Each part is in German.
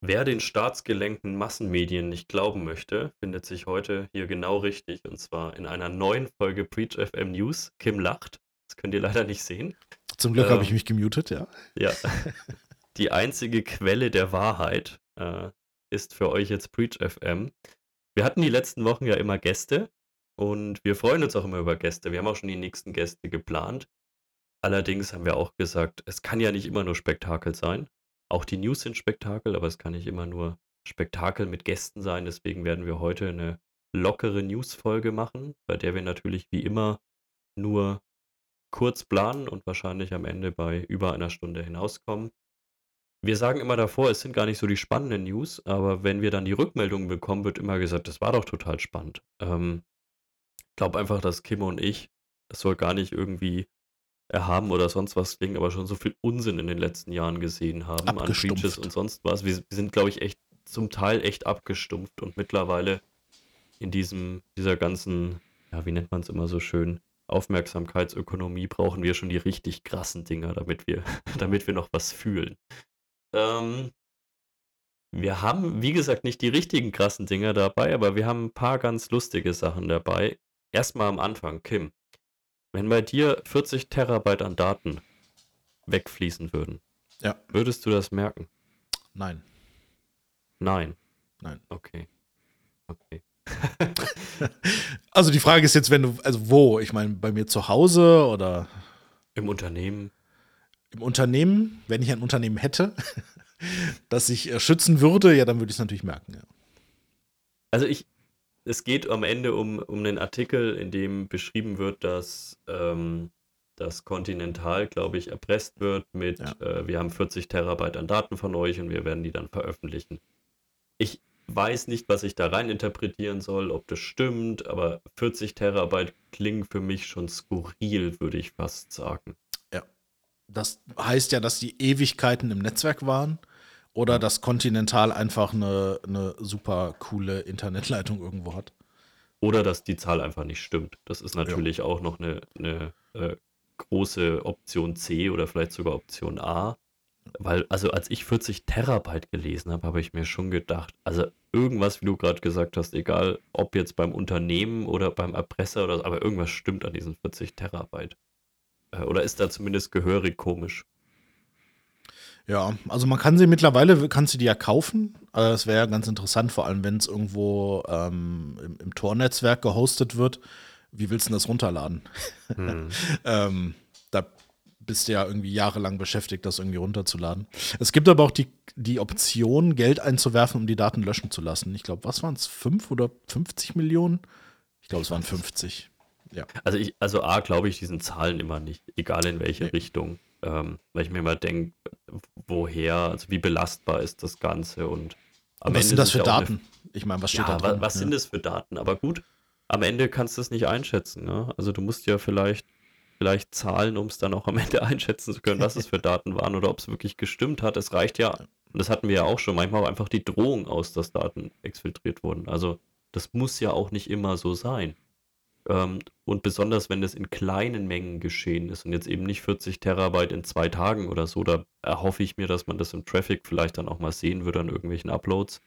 Wer den staatsgelenkten Massenmedien nicht glauben möchte, findet sich heute hier genau richtig. Und zwar in einer neuen Folge Preach FM News. Kim lacht. Das könnt ihr leider nicht sehen. Zum Glück ähm, habe ich mich gemutet, ja. Ja. Die einzige Quelle der Wahrheit äh, ist für euch jetzt Preach FM. Wir hatten die letzten Wochen ja immer Gäste und wir freuen uns auch immer über Gäste. Wir haben auch schon die nächsten Gäste geplant. Allerdings haben wir auch gesagt, es kann ja nicht immer nur Spektakel sein. Auch die News sind Spektakel, aber es kann nicht immer nur Spektakel mit Gästen sein. Deswegen werden wir heute eine lockere News-Folge machen, bei der wir natürlich wie immer nur kurz planen und wahrscheinlich am Ende bei über einer Stunde hinauskommen. Wir sagen immer davor, es sind gar nicht so die spannenden News, aber wenn wir dann die Rückmeldungen bekommen, wird immer gesagt, das war doch total spannend. Ähm, ich glaube einfach, dass Kim und ich, das soll gar nicht irgendwie erhaben oder sonst was klingen, aber schon so viel Unsinn in den letzten Jahren gesehen haben an Breaches und sonst was. Wir, wir sind, glaube ich, echt zum Teil echt abgestumpft und mittlerweile in diesem, dieser ganzen, ja, wie nennt man es immer so schön, Aufmerksamkeitsökonomie brauchen wir schon die richtig krassen Dinger, damit wir, damit wir noch was fühlen. Ähm, wir haben, wie gesagt, nicht die richtigen krassen Dinger dabei, aber wir haben ein paar ganz lustige Sachen dabei. Erstmal am Anfang, Kim. Wenn bei dir 40 Terabyte an Daten wegfließen würden, ja. würdest du das merken? Nein. Nein. Nein. Okay. Okay. also die Frage ist jetzt, wenn du, also wo? Ich meine, bei mir zu Hause oder? Im Unternehmen. Im Unternehmen, wenn ich ein Unternehmen hätte, das ich äh, schützen würde, ja, dann würde ich es natürlich merken, ja. Also ich, es geht am Ende um, um einen Artikel, in dem beschrieben wird, dass ähm, das Continental, glaube ich, erpresst wird mit, ja. äh, wir haben 40 Terabyte an Daten von euch und wir werden die dann veröffentlichen. Ich weiß nicht, was ich da rein interpretieren soll, ob das stimmt, aber 40 Terabyte klingen für mich schon skurril, würde ich fast sagen. Ja. Das heißt ja, dass die Ewigkeiten im Netzwerk waren oder dass Continental einfach eine, eine super coole Internetleitung irgendwo hat. Oder dass die Zahl einfach nicht stimmt. Das ist natürlich ja. auch noch eine, eine äh, große Option C oder vielleicht sogar Option A. Weil, also als ich 40 Terabyte gelesen habe, habe ich mir schon gedacht, also irgendwas, wie du gerade gesagt hast, egal ob jetzt beim Unternehmen oder beim Erpresser oder so, aber irgendwas stimmt an diesen 40 Terabyte. Äh, oder ist da zumindest gehörig komisch. Ja, also man kann sie mittlerweile, kannst du die ja kaufen. Also das wäre ja ganz interessant, vor allem wenn es irgendwo ähm, im, im Tor-Netzwerk gehostet wird. Wie willst du das runterladen? Hm. ähm, da bist du ja irgendwie jahrelang beschäftigt, das irgendwie runterzuladen. Es gibt aber auch die, die Option, Geld einzuwerfen, um die Daten löschen zu lassen. Ich glaube, was waren es? 5 oder 50 Millionen? Ich glaube, es waren 50. Ja. Also, ich, also A, glaube ich diesen Zahlen immer nicht, egal in welche nee. Richtung. Ähm, weil ich mir immer denke, woher, also wie belastbar ist das Ganze und am was Ende sind das für Daten? Eine, ich meine, was steht ja, da drin? Was, ja. sind das für Daten? Aber gut, am Ende kannst du es nicht einschätzen. Ne? Also du musst ja vielleicht, vielleicht zahlen, um es dann auch am Ende einschätzen zu können, was es für Daten waren oder ob es wirklich gestimmt hat. Es reicht ja, und das hatten wir ja auch schon, manchmal auch einfach die Drohung aus, dass Daten exfiltriert wurden. Also das muss ja auch nicht immer so sein. Ähm, und besonders, wenn das in kleinen Mengen geschehen ist und jetzt eben nicht 40 Terabyte in zwei Tagen oder so, da erhoffe ich mir, dass man das im Traffic vielleicht dann auch mal sehen würde an irgendwelchen Uploads.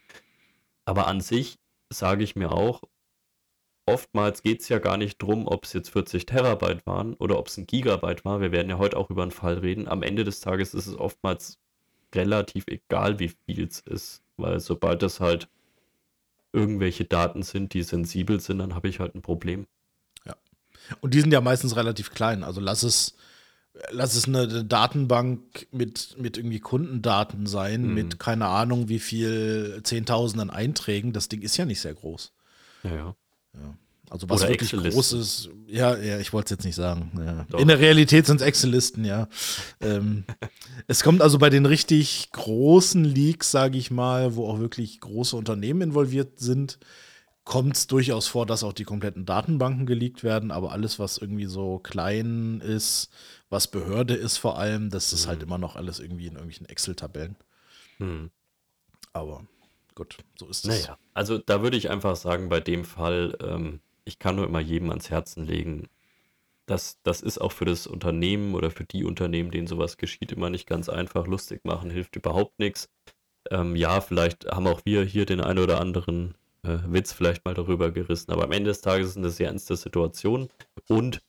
Aber an sich sage ich mir auch, oftmals geht es ja gar nicht drum, ob es jetzt 40 Terabyte waren oder ob es ein Gigabyte war. Wir werden ja heute auch über einen Fall reden. Am Ende des Tages ist es oftmals relativ egal, wie viel es ist, weil sobald es halt irgendwelche Daten sind, die sensibel sind, dann habe ich halt ein Problem. Und die sind ja meistens relativ klein. Also lass es, lass es eine Datenbank mit, mit irgendwie Kundendaten sein, mhm. mit keine Ahnung wie viel Zehntausenden Einträgen. Das Ding ist ja nicht sehr groß. Ja, ja. ja. Also was Oder wirklich groß ist, ja, ja, ich wollte es jetzt nicht sagen. Ja. In der Realität sind es Excel-Listen, ja. ähm, es kommt also bei den richtig großen Leaks, sage ich mal, wo auch wirklich große Unternehmen involviert sind, kommt es durchaus vor, dass auch die kompletten Datenbanken geleakt werden, aber alles, was irgendwie so klein ist, was Behörde ist vor allem, das ist halt mhm. halt immer noch alles irgendwie in irgendwelchen Excel-Tabellen. Mhm. Aber gut, so ist es. Naja, also da würde ich einfach sagen, bei dem Fall, ähm, ich kann nur immer jedem ans Herzen legen, das, das ist auch für das Unternehmen oder für die Unternehmen, denen sowas geschieht, immer nicht ganz einfach. Lustig machen hilft überhaupt nichts ähm, ja, vielleicht haben auch wir hier den einen oder anderen äh, Witz vielleicht mal darüber gerissen, aber am Ende des Tages ist eine sehr ernste Situation und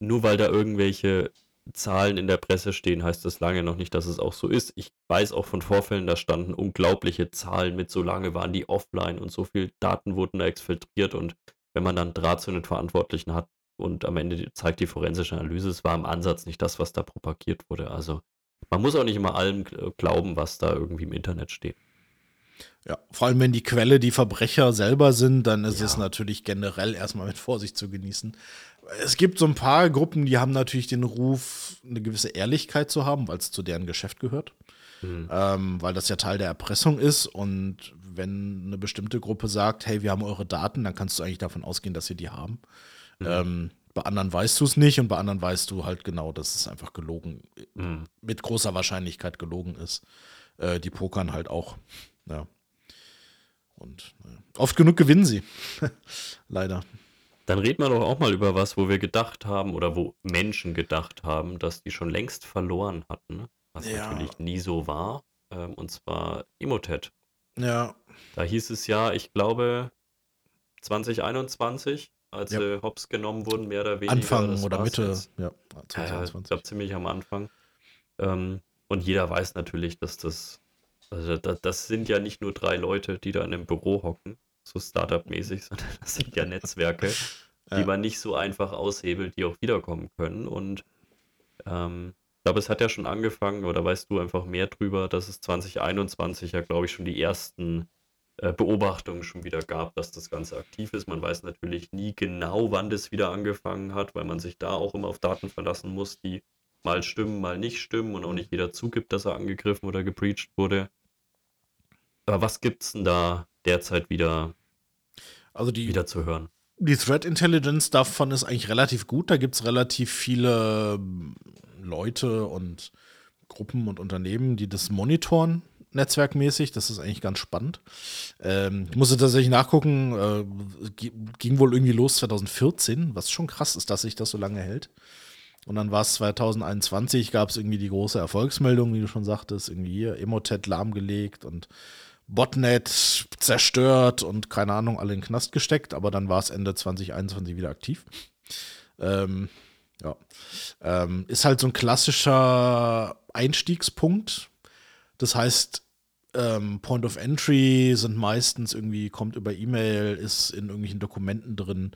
nur weil da irgendwelche Zahlen in der Presse stehen, heißt das lange noch nicht, dass es auch so ist. Ich weiß auch von Vorfällen, da standen unglaubliche Zahlen mit, so lange waren die offline und so viel Daten wurden da exfiltriert und wenn man dann Draht zu den Verantwortlichen hat und am Ende zeigt die forensische Analyse, es war im Ansatz nicht das, was da propagiert wurde. Also man muss auch nicht immer allem glauben, was da irgendwie im Internet steht. Ja, vor allem wenn die Quelle die Verbrecher selber sind, dann ist ja. es natürlich generell erstmal mit Vorsicht zu genießen. Es gibt so ein paar Gruppen, die haben natürlich den Ruf, eine gewisse Ehrlichkeit zu haben, weil es zu deren Geschäft gehört. Mhm. Ähm, weil das ja Teil der Erpressung ist. Und wenn eine bestimmte Gruppe sagt, hey, wir haben eure Daten, dann kannst du eigentlich davon ausgehen, dass sie die haben. Mhm. Ähm, bei anderen weißt du es nicht und bei anderen weißt du halt genau, dass es einfach gelogen, mhm. mit großer Wahrscheinlichkeit gelogen ist. Äh, die pokern halt auch. Ja. Und äh, oft genug gewinnen sie. Leider. Dann reden wir doch auch mal über was, wo wir gedacht haben oder wo Menschen gedacht haben, dass die schon längst verloren hatten. Was ja. natürlich nie so war. Ähm, und zwar Emotet. Ja. Da hieß es ja, ich glaube, 2021, als ja. sie hops genommen wurden, mehr oder weniger. Anfang oder Mitte, jetzt. ja. 2021. Äh, ich glaube, ziemlich am Anfang. Ähm, und jeder weiß natürlich, dass das also das, das sind ja nicht nur drei Leute, die da in einem Büro hocken, so Startup-mäßig, sondern das sind ja Netzwerke, ja. die man nicht so einfach aushebelt, die auch wiederkommen können. Und ähm, ich glaube, es hat ja schon angefangen, oder weißt du einfach mehr drüber, dass es 2021 ja, glaube ich, schon die ersten äh, Beobachtungen schon wieder gab, dass das Ganze aktiv ist. Man weiß natürlich nie genau, wann das wieder angefangen hat, weil man sich da auch immer auf Daten verlassen muss, die mal stimmen, mal nicht stimmen und auch nicht jeder zugibt, dass er angegriffen oder gebreached wurde. Aber was gibt's denn da derzeit wieder, also die, wieder zu hören? Die Threat Intelligence davon ist eigentlich relativ gut. Da gibt es relativ viele ähm, Leute und Gruppen und Unternehmen, die das monitoren, netzwerkmäßig. Das ist eigentlich ganz spannend. Ähm, ich musste tatsächlich nachgucken, äh, ging wohl irgendwie los 2014, was schon krass ist, dass sich das so lange hält. Und dann war es 2021, gab es irgendwie die große Erfolgsmeldung, wie du schon sagtest, irgendwie hier Emotet lahmgelegt und Botnet zerstört und keine Ahnung, alle in den Knast gesteckt, aber dann war es Ende 2021 wieder aktiv. Ähm, ja. Ähm, ist halt so ein klassischer Einstiegspunkt. Das heißt, ähm, Point of Entry sind meistens irgendwie, kommt über E-Mail, ist in irgendwelchen Dokumenten drin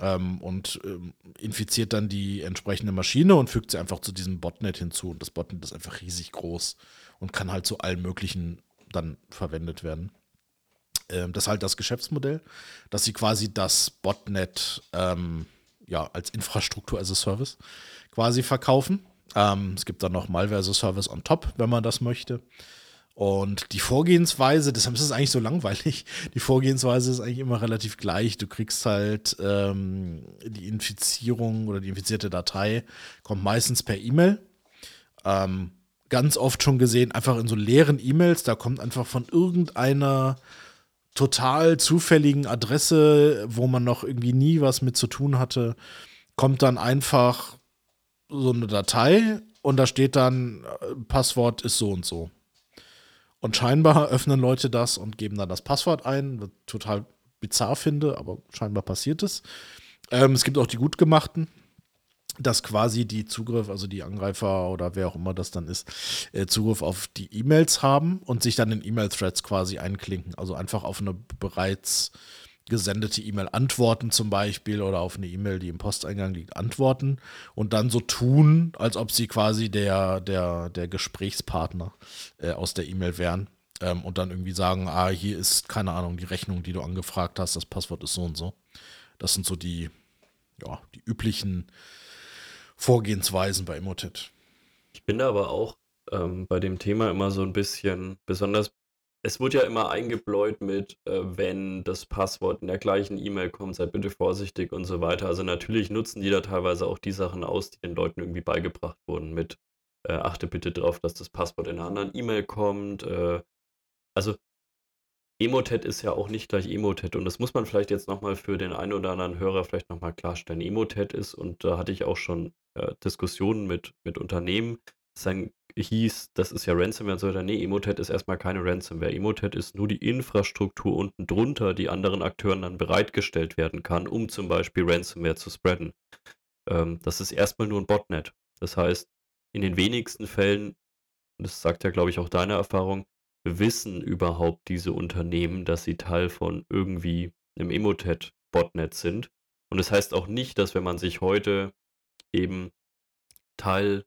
ähm, und ähm, infiziert dann die entsprechende Maschine und fügt sie einfach zu diesem Botnet hinzu. Und das Botnet ist einfach riesig groß und kann halt zu allen möglichen dann verwendet werden. Ähm, das ist halt das Geschäftsmodell, dass sie quasi das Botnet ähm, ja, als Infrastruktur as a Service quasi verkaufen. Ähm, es gibt dann noch Malware as a Service on top, wenn man das möchte. Und die Vorgehensweise, deshalb ist es eigentlich so langweilig, die Vorgehensweise ist eigentlich immer relativ gleich. Du kriegst halt ähm, die Infizierung oder die infizierte Datei, kommt meistens per E-Mail. Ähm, ganz oft schon gesehen, einfach in so leeren E-Mails, da kommt einfach von irgendeiner total zufälligen Adresse, wo man noch irgendwie nie was mit zu tun hatte, kommt dann einfach so eine Datei und da steht dann, äh, Passwort ist so und so. Und scheinbar öffnen Leute das und geben dann das Passwort ein, was total bizarr finde, aber scheinbar passiert es. Ähm, es gibt auch die gut gemachten, dass quasi die Zugriff, also die Angreifer oder wer auch immer das dann ist, äh, Zugriff auf die E-Mails haben und sich dann in E-Mail-Threads quasi einklinken. Also einfach auf eine bereits gesendete E-Mail antworten zum Beispiel oder auf eine E-Mail, die im Posteingang liegt, antworten und dann so tun, als ob sie quasi der, der, der Gesprächspartner äh, aus der E-Mail wären. Ähm, und dann irgendwie sagen, ah, hier ist, keine Ahnung, die Rechnung, die du angefragt hast, das Passwort ist so und so. Das sind so die, ja, die üblichen Vorgehensweisen bei Emotet. Ich bin aber auch ähm, bei dem Thema immer so ein bisschen besonders. Es wird ja immer eingebläut mit, äh, wenn das Passwort in der gleichen E-Mail kommt, seid bitte vorsichtig und so weiter. Also natürlich nutzen die da teilweise auch die Sachen aus, die den Leuten irgendwie beigebracht wurden mit, äh, achte bitte darauf, dass das Passwort in einer anderen E-Mail kommt. Äh, also Emotet ist ja auch nicht gleich Emotet und das muss man vielleicht jetzt nochmal für den einen oder anderen Hörer vielleicht nochmal klarstellen. Emotet ist, und da hatte ich auch schon äh, Diskussionen mit, mit Unternehmen, es dann hieß, das ist ja Ransomware und so weiter. Nee, Emotet ist erstmal keine Ransomware. Emotet ist nur die Infrastruktur unten drunter, die anderen Akteuren dann bereitgestellt werden kann, um zum Beispiel Ransomware zu spreaden. Ähm, das ist erstmal nur ein Botnet. Das heißt, in den wenigsten Fällen, das sagt ja, glaube ich, auch deine Erfahrung, wissen überhaupt diese Unternehmen, dass sie Teil von irgendwie einem Emotet-Botnet sind. Und das heißt auch nicht, dass wenn man sich heute eben Teil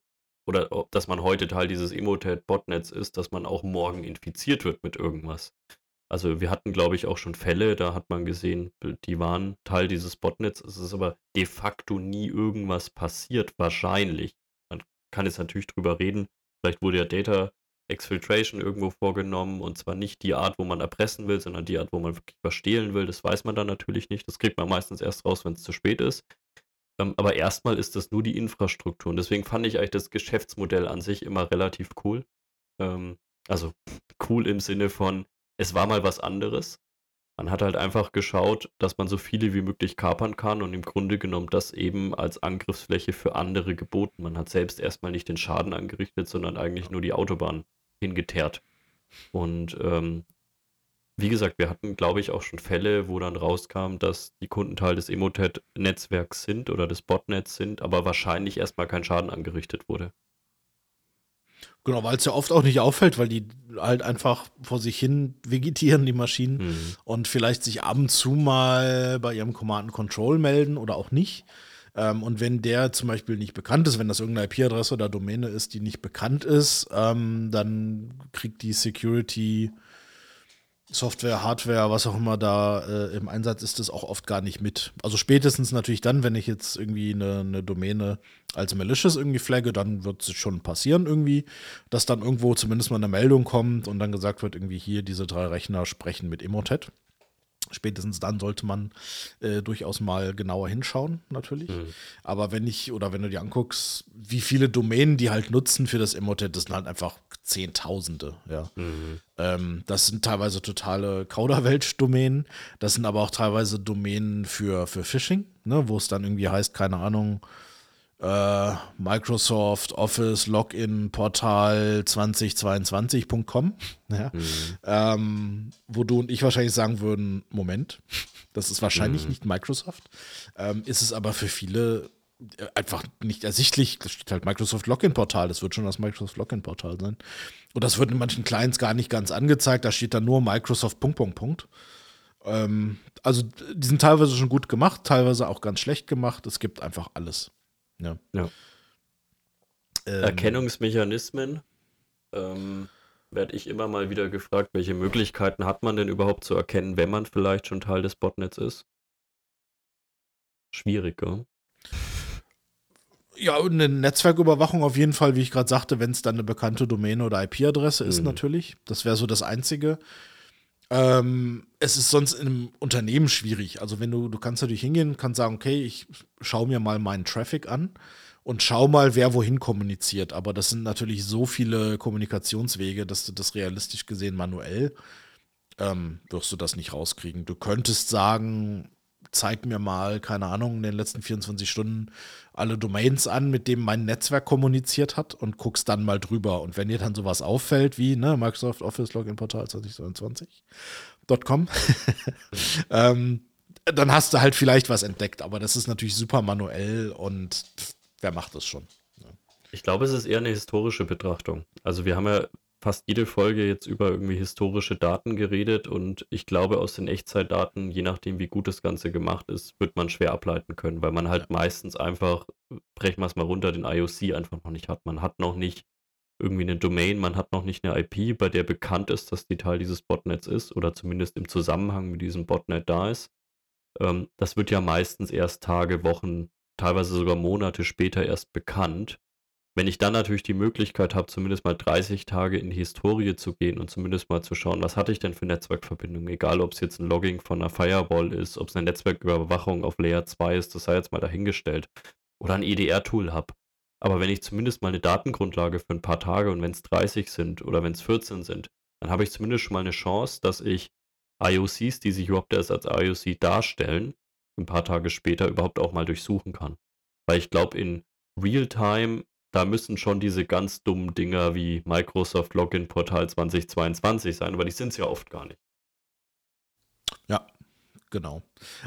oder dass man heute Teil dieses Emotet-Botnets ist, dass man auch morgen infiziert wird mit irgendwas. Also wir hatten, glaube ich, auch schon Fälle, da hat man gesehen, die waren Teil dieses Botnets. Es ist aber de facto nie irgendwas passiert, wahrscheinlich. Man kann jetzt natürlich drüber reden. Vielleicht wurde ja Data Exfiltration irgendwo vorgenommen und zwar nicht die Art, wo man erpressen will, sondern die Art, wo man wirklich was stehlen will. Das weiß man dann natürlich nicht. Das kriegt man meistens erst raus, wenn es zu spät ist. Ähm, aber erstmal ist das nur die Infrastruktur. Und deswegen fand ich eigentlich das Geschäftsmodell an sich immer relativ cool. Ähm, also cool im Sinne von, es war mal was anderes. Man hat halt einfach geschaut, dass man so viele wie möglich kapern kann und im Grunde genommen das eben als Angriffsfläche für andere geboten. Man hat selbst erstmal nicht den Schaden angerichtet, sondern eigentlich nur die Autobahn hingeteert. Und ähm, wie gesagt, wir hatten, glaube ich, auch schon Fälle, wo dann rauskam, dass die Kunden Teil des Emotet-Netzwerks sind oder des Botnets sind, aber wahrscheinlich erstmal kein Schaden angerichtet wurde. Genau, weil es ja oft auch nicht auffällt, weil die halt einfach vor sich hin vegetieren, die Maschinen, mhm. und vielleicht sich ab und zu mal bei ihrem Command Control melden oder auch nicht. Ähm, und wenn der zum Beispiel nicht bekannt ist, wenn das irgendeine IP-Adresse oder Domäne ist, die nicht bekannt ist, ähm, dann kriegt die Security Software, Hardware, was auch immer da äh, im Einsatz ist, das auch oft gar nicht mit. Also spätestens natürlich dann, wenn ich jetzt irgendwie eine, eine Domäne als malicious irgendwie flagge, dann wird es schon passieren irgendwie, dass dann irgendwo zumindest mal eine Meldung kommt und dann gesagt wird, irgendwie hier diese drei Rechner sprechen mit Emotet. Spätestens dann sollte man äh, durchaus mal genauer hinschauen, natürlich. Mhm. Aber wenn ich, oder wenn du dir anguckst, wie viele Domänen die halt nutzen für das Emotet, das sind halt einfach Zehntausende, ja. Mhm. Ähm, das sind teilweise totale Kauderwelsch-Domänen. Das sind aber auch teilweise Domänen für, für Phishing, ne, wo es dann irgendwie heißt, keine Ahnung, äh, Microsoft Office Login Portal 2022.com, ja, mhm. ähm, wo du und ich wahrscheinlich sagen würden, Moment, das ist wahrscheinlich mhm. nicht Microsoft, ähm, ist es aber für viele äh, einfach nicht ersichtlich. Das steht halt Microsoft Login Portal, das wird schon das Microsoft Login Portal sein. Und das wird in manchen Clients gar nicht ganz angezeigt, da steht dann nur Microsoft Punkt, Punkt, Punkt. Ähm, also die sind teilweise schon gut gemacht, teilweise auch ganz schlecht gemacht. Es gibt einfach alles. Ja. ja. Ähm, Erkennungsmechanismen. Ähm, werde ich immer mal wieder gefragt, welche Möglichkeiten hat man denn überhaupt zu erkennen, wenn man vielleicht schon Teil des Botnets ist? Schwierig, gell? Ja, eine Netzwerküberwachung auf jeden Fall, wie ich gerade sagte, wenn es dann eine bekannte Domäne oder IP-Adresse ist, mhm. natürlich. Das wäre so das Einzige. Ähm, es ist sonst in einem Unternehmen schwierig. Also wenn du, du kannst natürlich hingehen, kannst sagen, okay, ich schaue mir mal meinen Traffic an und schau mal, wer wohin kommuniziert. Aber das sind natürlich so viele Kommunikationswege, dass du das realistisch gesehen manuell ähm, wirst du das nicht rauskriegen. Du könntest sagen, zeig mir mal, keine Ahnung, in den letzten 24 Stunden alle Domains an, mit denen mein Netzwerk kommuniziert hat und guckst dann mal drüber. Und wenn dir dann sowas auffällt wie ne, Microsoft Office Login Portal 2022.com, ähm, dann hast du halt vielleicht was entdeckt. Aber das ist natürlich super manuell und wer macht das schon? Ich glaube, es ist eher eine historische Betrachtung. Also wir haben ja fast jede Folge jetzt über irgendwie historische Daten geredet und ich glaube, aus den Echtzeitdaten, je nachdem, wie gut das Ganze gemacht ist, wird man schwer ableiten können, weil man halt ja. meistens einfach, brechen wir es mal runter, den IOC einfach noch nicht hat. Man hat noch nicht irgendwie eine Domain, man hat noch nicht eine IP, bei der bekannt ist, dass die Teil dieses Botnets ist oder zumindest im Zusammenhang mit diesem Botnet da ist. Ähm, das wird ja meistens erst Tage, Wochen, teilweise sogar Monate später erst bekannt. Wenn ich dann natürlich die Möglichkeit habe, zumindest mal 30 Tage in die Historie zu gehen und zumindest mal zu schauen, was hatte ich denn für Netzwerkverbindungen, egal ob es jetzt ein Logging von einer Firewall ist, ob es eine Netzwerküberwachung auf Layer 2 ist, das sei jetzt mal dahingestellt, oder ein EDR-Tool habe. Aber wenn ich zumindest mal eine Datengrundlage für ein paar Tage und wenn es 30 sind oder wenn es 14 sind, dann habe ich zumindest schon mal eine Chance, dass ich IOCs, die sich überhaupt erst als IOC darstellen, ein paar Tage später überhaupt auch mal durchsuchen kann. Weil ich glaube, in Realtime da müssen schon diese ganz dummen Dinger wie Microsoft Login Portal 2022 sein, aber die sind es ja oft gar nicht. Ja, genau.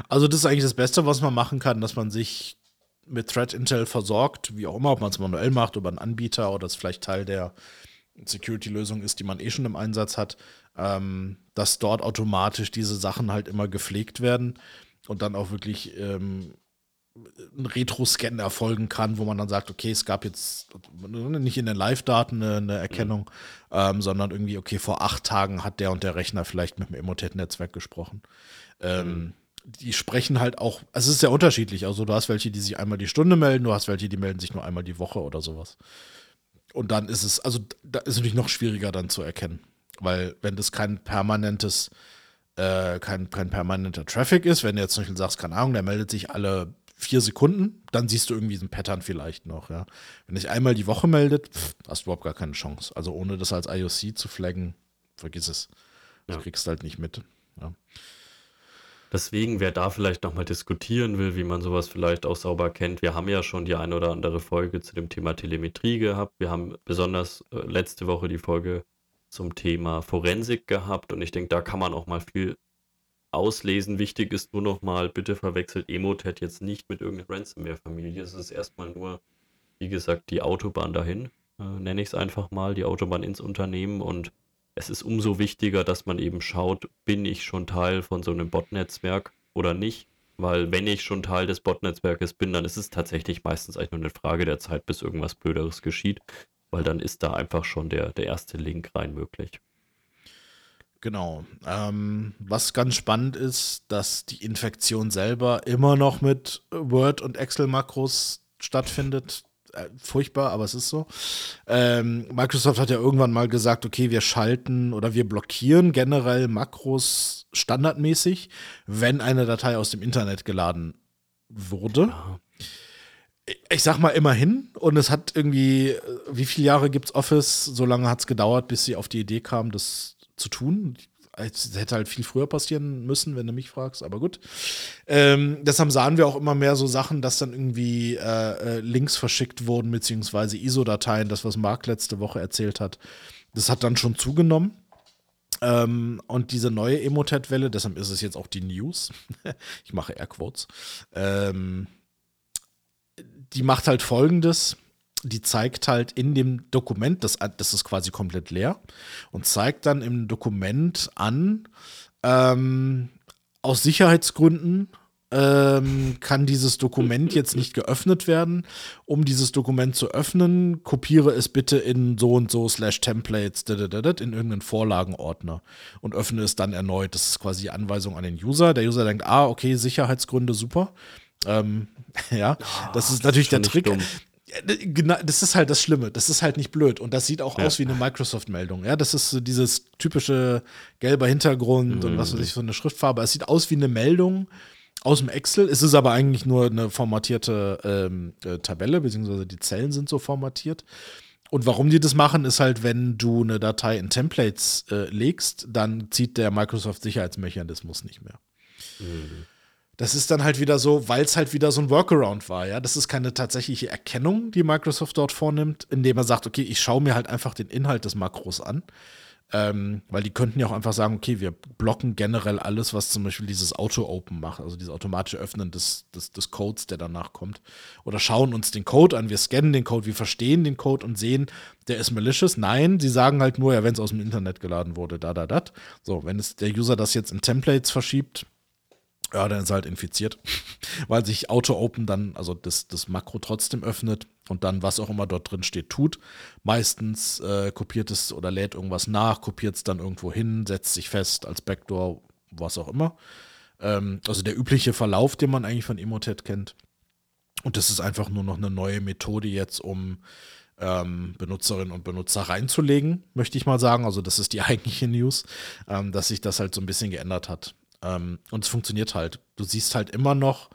Also das ist eigentlich das Beste, was man machen kann, dass man sich mit Threat Intel versorgt, wie auch immer, ob man es manuell macht, über einen Anbieter oder es vielleicht Teil der Security-Lösung ist, die man eh schon im Einsatz hat, ähm, dass dort automatisch diese Sachen halt immer gepflegt werden und dann auch wirklich ähm, ein Retro-Scan erfolgen kann, wo man dann sagt, okay, es gab jetzt nicht in den Live-Daten eine, eine, Erkennung, mhm. ähm, sondern irgendwie, okay, vor acht Tagen hat der und der Rechner vielleicht mit dem Emotet-Netzwerk gesprochen. Ähm, mhm. Die sprechen halt auch, also es ist sehr unterschiedlich. Also du hast welche, die sich einmal die Stunde melden, du hast welche, die melden sich nur einmal die Woche oder sowas. Und dann ist es, also da ist es natürlich noch schwieriger dann zu erkennen. Weil wenn das kein permanentes, äh, kein, kein permanenter Traffic ist, wenn du jetzt zum Beispiel sagst, keine Ahnung, der meldet sich alle vier Sekunden, dann siehst du irgendwie so ein Pattern vielleicht noch, ja. Wenn dich einmal die Woche meldet, pff, hast du überhaupt gar keine Chance. Also ohne das als IOC zu flaggen, vergiss es. Das ja. kriegst halt nicht mit. Ja. Deswegen, wer da vielleicht nochmal diskutieren will, wie man sowas vielleicht auch sauber kennt, wir haben ja schon die eine oder andere Folge zu dem Thema Telemetrie gehabt. Wir haben besonders äh, letzte Woche die Folge zum Thema Forensik gehabt und ich denke, da kann man auch mal viel auslesen. Wichtig ist nur noch mal, bitte verwechselt Emotet jetzt nicht mit irgendeiner Ransomware-Familie. Es ist erstmal nur, wie gesagt, die Autobahn dahin, äh, nenne ich es einfach mal, die Autobahn ins Unternehmen und es ist umso wichtiger, dass man eben schaut, bin ich schon Teil von so einem Bot-Netzwerk oder nicht. Weil wenn ich schon Teil des Bot-Netzwerkes bin, dann ist es tatsächlich meistens eigentlich nur eine Frage der Zeit, bis irgendwas Blöderes geschieht. Weil dann ist da einfach schon der, der erste Link rein möglich. Genau. Ähm, was ganz spannend ist, dass die Infektion selber immer noch mit Word- und Excel-Makros stattfindet. Äh, furchtbar, aber es ist so. Ähm, Microsoft hat ja irgendwann mal gesagt, okay, wir schalten oder wir blockieren generell Makros standardmäßig, wenn eine Datei aus dem Internet geladen wurde. Ich sag mal immerhin, und es hat irgendwie, äh, wie viele Jahre gibt es Office? So lange hat es gedauert, bis sie auf die Idee kam, das zu tun. Es hätte halt viel früher passieren müssen, wenn du mich fragst, aber gut. Ähm, deshalb sahen wir auch immer mehr so Sachen, dass dann irgendwie äh, äh Links verschickt wurden, beziehungsweise ISO-Dateien, das, was Marc letzte Woche erzählt hat. Das hat dann schon zugenommen. Ähm, und diese neue Emotet-Welle, deshalb ist es jetzt auch die News. ich mache Airquotes. Ähm, die macht halt folgendes die zeigt halt in dem Dokument, das, das ist quasi komplett leer, und zeigt dann im Dokument an, ähm, aus Sicherheitsgründen ähm, kann dieses Dokument jetzt nicht geöffnet werden. Um dieses Dokument zu öffnen, kopiere es bitte in so und so slash Templates in irgendeinen Vorlagenordner und öffne es dann erneut. Das ist quasi die Anweisung an den User. Der User denkt, ah, okay, Sicherheitsgründe, super. Ähm, ja, das ist natürlich das ist der Trick. Dumm. Genau, das ist halt das Schlimme. Das ist halt nicht blöd. Und das sieht auch ja. aus wie eine Microsoft-Meldung. Ja, das ist so dieses typische gelber Hintergrund mhm. und was weiß ich, so eine Schriftfarbe. Es sieht aus wie eine Meldung aus dem Excel. Es ist aber eigentlich nur eine formatierte ähm, äh, Tabelle, beziehungsweise die Zellen sind so formatiert. Und warum die das machen, ist halt, wenn du eine Datei in Templates äh, legst, dann zieht der Microsoft-Sicherheitsmechanismus nicht mehr. Mhm das ist dann halt wieder so, weil es halt wieder so ein Workaround war, ja. Das ist keine tatsächliche Erkennung, die Microsoft dort vornimmt, indem er sagt, okay, ich schaue mir halt einfach den Inhalt des Makros an. Ähm, weil die könnten ja auch einfach sagen, okay, wir blocken generell alles, was zum Beispiel dieses Auto-Open macht, also dieses automatische Öffnen des, des, des Codes, der danach kommt. Oder schauen uns den Code an, wir scannen den Code, wir verstehen den Code und sehen, der ist malicious. Nein, sie sagen halt nur, ja, wenn es aus dem Internet geladen wurde, da, da, da. So, wenn es der User das jetzt in Templates verschiebt, ja, dann ist halt infiziert, weil sich Auto-Open dann, also das, das Makro trotzdem öffnet und dann, was auch immer dort drin steht, tut. Meistens äh, kopiert es oder lädt irgendwas nach, kopiert es dann irgendwo hin, setzt sich fest als Backdoor, was auch immer. Ähm, also der übliche Verlauf, den man eigentlich von Emotet kennt. Und das ist einfach nur noch eine neue Methode jetzt, um ähm, Benutzerinnen und Benutzer reinzulegen, möchte ich mal sagen. Also das ist die eigentliche News, ähm, dass sich das halt so ein bisschen geändert hat. Ähm, und es funktioniert halt. Du siehst halt immer noch,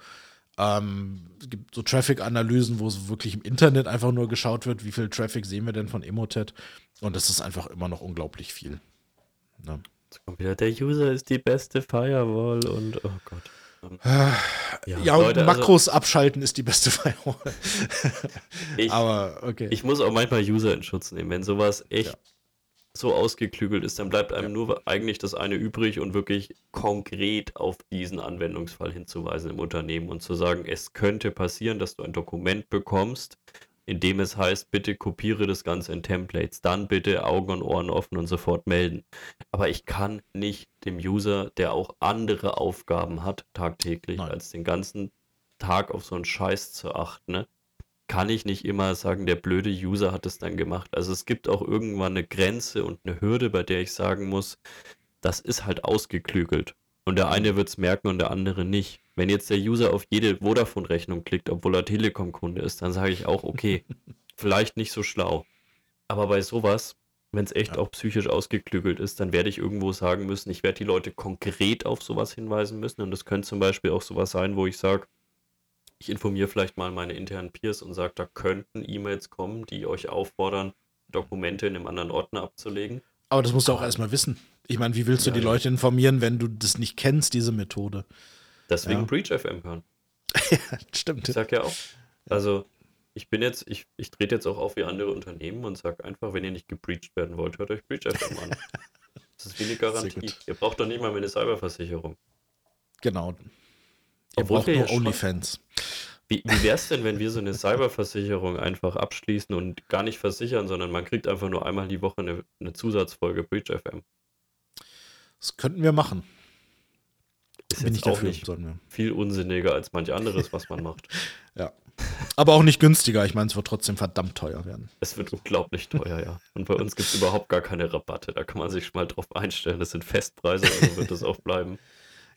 ähm, es gibt so Traffic-Analysen, wo es wirklich im Internet einfach nur geschaut wird, wie viel Traffic sehen wir denn von Emotet. Und das ist einfach immer noch unglaublich viel. Ne? Jetzt kommt wieder, der User ist die beste Firewall und oh Gott. Ähm, ja, ja Leute, und also Makros also, abschalten ist die beste Firewall. ich, Aber okay. Ich muss auch manchmal User in Schutz nehmen, wenn sowas echt ja. So ausgeklügelt ist, dann bleibt einem ja. nur eigentlich das eine übrig und wirklich konkret auf diesen Anwendungsfall hinzuweisen im Unternehmen und zu sagen, es könnte passieren, dass du ein Dokument bekommst, in dem es heißt, bitte kopiere das Ganze in Templates, dann bitte Augen und Ohren offen und sofort melden. Aber ich kann nicht dem User, der auch andere Aufgaben hat tagtäglich, Nein. als den ganzen Tag auf so einen Scheiß zu achten, ne? Kann ich nicht immer sagen, der blöde User hat es dann gemacht. Also es gibt auch irgendwann eine Grenze und eine Hürde, bei der ich sagen muss, das ist halt ausgeklügelt. Und der eine wird es merken und der andere nicht. Wenn jetzt der User auf jede Vodafone-Rechnung klickt, obwohl er Telekom-Kunde ist, dann sage ich auch, okay, vielleicht nicht so schlau. Aber bei sowas, wenn es echt ja. auch psychisch ausgeklügelt ist, dann werde ich irgendwo sagen müssen, ich werde die Leute konkret auf sowas hinweisen müssen. Und das könnte zum Beispiel auch sowas sein, wo ich sage, ich informiere vielleicht mal meine internen Peers und sage, da könnten E-Mails kommen, die euch auffordern, Dokumente in einem anderen Ordner abzulegen. Aber das musst du auch erstmal wissen. Ich meine, wie willst du ja, die ja. Leute informieren, wenn du das nicht kennst, diese Methode? Deswegen ja. Breach FM hören. ja, stimmt. Ich sag ja auch. Also, ich bin jetzt, ich, ich trete jetzt auch auf wie andere Unternehmen und sag einfach, wenn ihr nicht gebreached werden wollt, hört euch Breach FM an. Das ist wie eine Garantie. Ihr braucht doch nicht mal eine Cyberversicherung. Genau. Ihr braucht nur OnlyFans. Wie, wie wäre es denn, wenn wir so eine Cyberversicherung einfach abschließen und gar nicht versichern, sondern man kriegt einfach nur einmal die Woche eine, eine Zusatzfolge Breach FM? Das könnten wir machen. Ist Bin jetzt auch dafür, nicht viel unsinniger als manch anderes, was man macht. ja. Aber auch nicht günstiger. Ich meine, es wird trotzdem verdammt teuer werden. Es wird unglaublich teuer, ja. Und bei uns gibt es überhaupt gar keine Rabatte. Da kann man sich schon mal drauf einstellen. Das sind Festpreise, also wird es auch bleiben.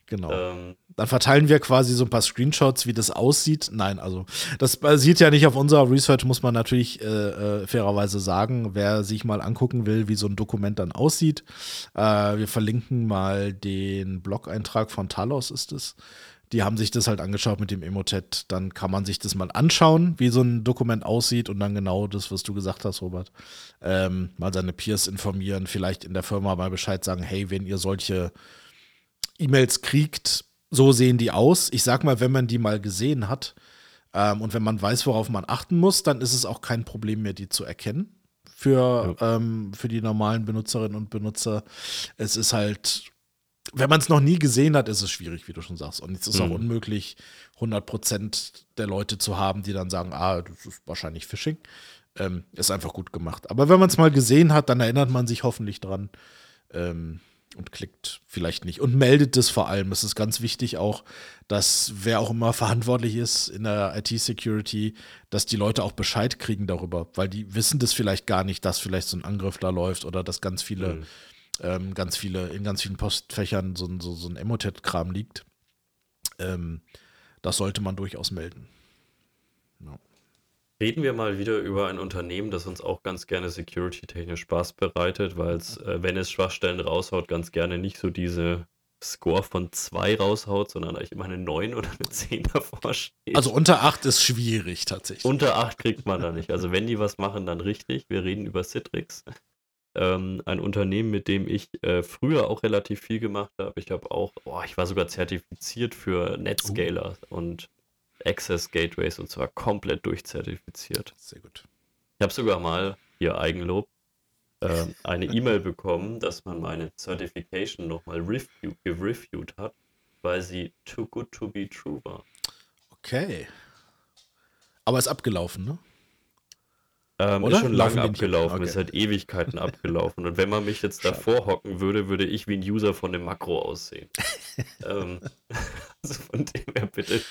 Genau. Ähm, Dann verteilen wir quasi so ein paar Screenshots, wie das aussieht. Nein, also das basiert ja nicht auf unserer Research, muss man natürlich äh, äh, fairerweise sagen. Wer sich mal angucken will, wie so ein Dokument dann aussieht, äh, wir verlinken mal den Blog-Eintrag von Talos ist es. Die haben sich das halt angeschaut mit dem Emotet. Dann kann man sich das mal anschauen, wie so ein Dokument aussieht und dann genau das, was du gesagt hast, Robert. Ähm, mal seine Peers informieren, vielleicht in der Firma mal Bescheid sagen, hey, wenn ihr solche E-Mails kriegt, so sehen die aus. Ich sag mal, wenn man die mal gesehen hat ähm, und wenn man weiß, worauf man achten muss, dann ist es auch kein Problem mehr, die zu erkennen. Für, ja. ähm, für die normalen Benutzerinnen und Benutzer. Es ist halt, wenn man es noch nie gesehen hat, ist es schwierig, wie du schon sagst. Und es ist mhm. auch unmöglich, 100% der Leute zu haben, die dann sagen, ah, das ist wahrscheinlich Phishing. Ähm, ist einfach gut gemacht. Aber wenn man es mal gesehen hat, dann erinnert man sich hoffentlich dran. Ähm, und klickt vielleicht nicht und meldet es vor allem. Es ist ganz wichtig auch, dass wer auch immer verantwortlich ist in der IT-Security, dass die Leute auch Bescheid kriegen darüber, weil die wissen das vielleicht gar nicht, dass vielleicht so ein Angriff da läuft oder dass ganz viele, mhm. ähm, ganz viele, in ganz vielen Postfächern so, so, so ein Emotet-Kram liegt. Ähm, das sollte man durchaus melden. No. Reden wir mal wieder über ein Unternehmen, das uns auch ganz gerne security-technisch Spaß bereitet, weil es, äh, wenn es Schwachstellen raushaut, ganz gerne nicht so diese Score von 2 raushaut, sondern eigentlich immer eine 9 oder eine 10 davor steht. Also unter 8 ist schwierig tatsächlich. Unter 8 kriegt man da nicht. Also wenn die was machen, dann richtig. Wir reden über Citrix. Ähm, ein Unternehmen, mit dem ich äh, früher auch relativ viel gemacht habe. Ich habe auch, oh, ich war sogar zertifiziert für Netscaler uh. und Access Gateways und zwar komplett durchzertifiziert. Sehr gut. Ich habe sogar mal, hier Eigenlob, äh, eine E-Mail bekommen, dass man meine Certification nochmal review, gereviewt hat, weil sie too good to be true war. Okay. Aber ist abgelaufen, ne? Ähm, Oder? Ist schon lange abgelaufen, okay. ist seit Ewigkeiten abgelaufen. Und wenn man mich jetzt davor hocken würde, würde ich wie ein User von dem Makro aussehen. ähm, also von dem her bitte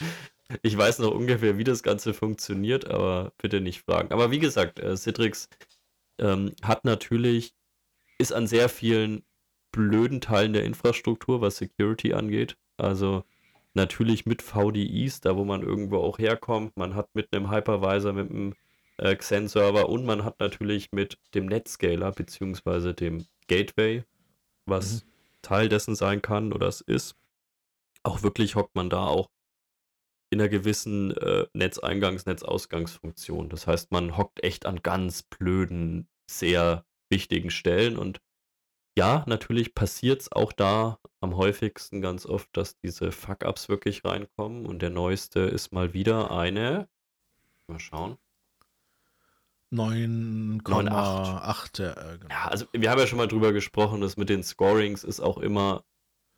ich weiß noch ungefähr, wie das Ganze funktioniert, aber bitte nicht fragen. Aber wie gesagt, äh, Citrix ähm, hat natürlich, ist an sehr vielen blöden Teilen der Infrastruktur, was Security angeht. Also natürlich mit VDIs, da wo man irgendwo auch herkommt. Man hat mit einem Hypervisor, mit einem äh, Xen-Server und man hat natürlich mit dem Netscaler beziehungsweise dem Gateway, was mhm. Teil dessen sein kann oder es ist. Auch wirklich hockt man da auch in einer gewissen äh, Netzeingangs-, Netzausgangsfunktion. Das heißt, man hockt echt an ganz blöden, sehr wichtigen Stellen und ja, natürlich passiert es auch da am häufigsten ganz oft, dass diese Fuck-Ups wirklich reinkommen. Und der neueste ist mal wieder eine. Mal schauen. 9,8. Ja, äh, genau. ja, also wir haben ja schon mal drüber gesprochen, dass mit den Scorings ist auch immer,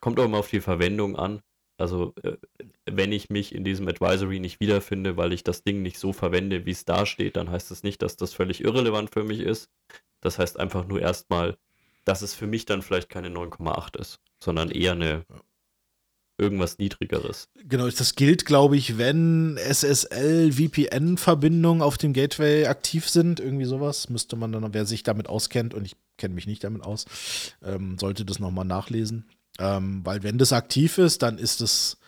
kommt auch immer auf die Verwendung an. Also äh, wenn ich mich in diesem Advisory nicht wiederfinde, weil ich das Ding nicht so verwende, wie es da steht, dann heißt das nicht, dass das völlig irrelevant für mich ist. Das heißt einfach nur erstmal, dass es für mich dann vielleicht keine 9,8 ist, sondern eher eine irgendwas niedrigeres. Genau, das gilt, glaube ich, wenn SSL VPN-Verbindungen auf dem Gateway aktiv sind, irgendwie sowas, müsste man dann, wer sich damit auskennt, und ich kenne mich nicht damit aus, ähm, sollte das nochmal nachlesen. Ähm, weil wenn das aktiv ist, dann ist es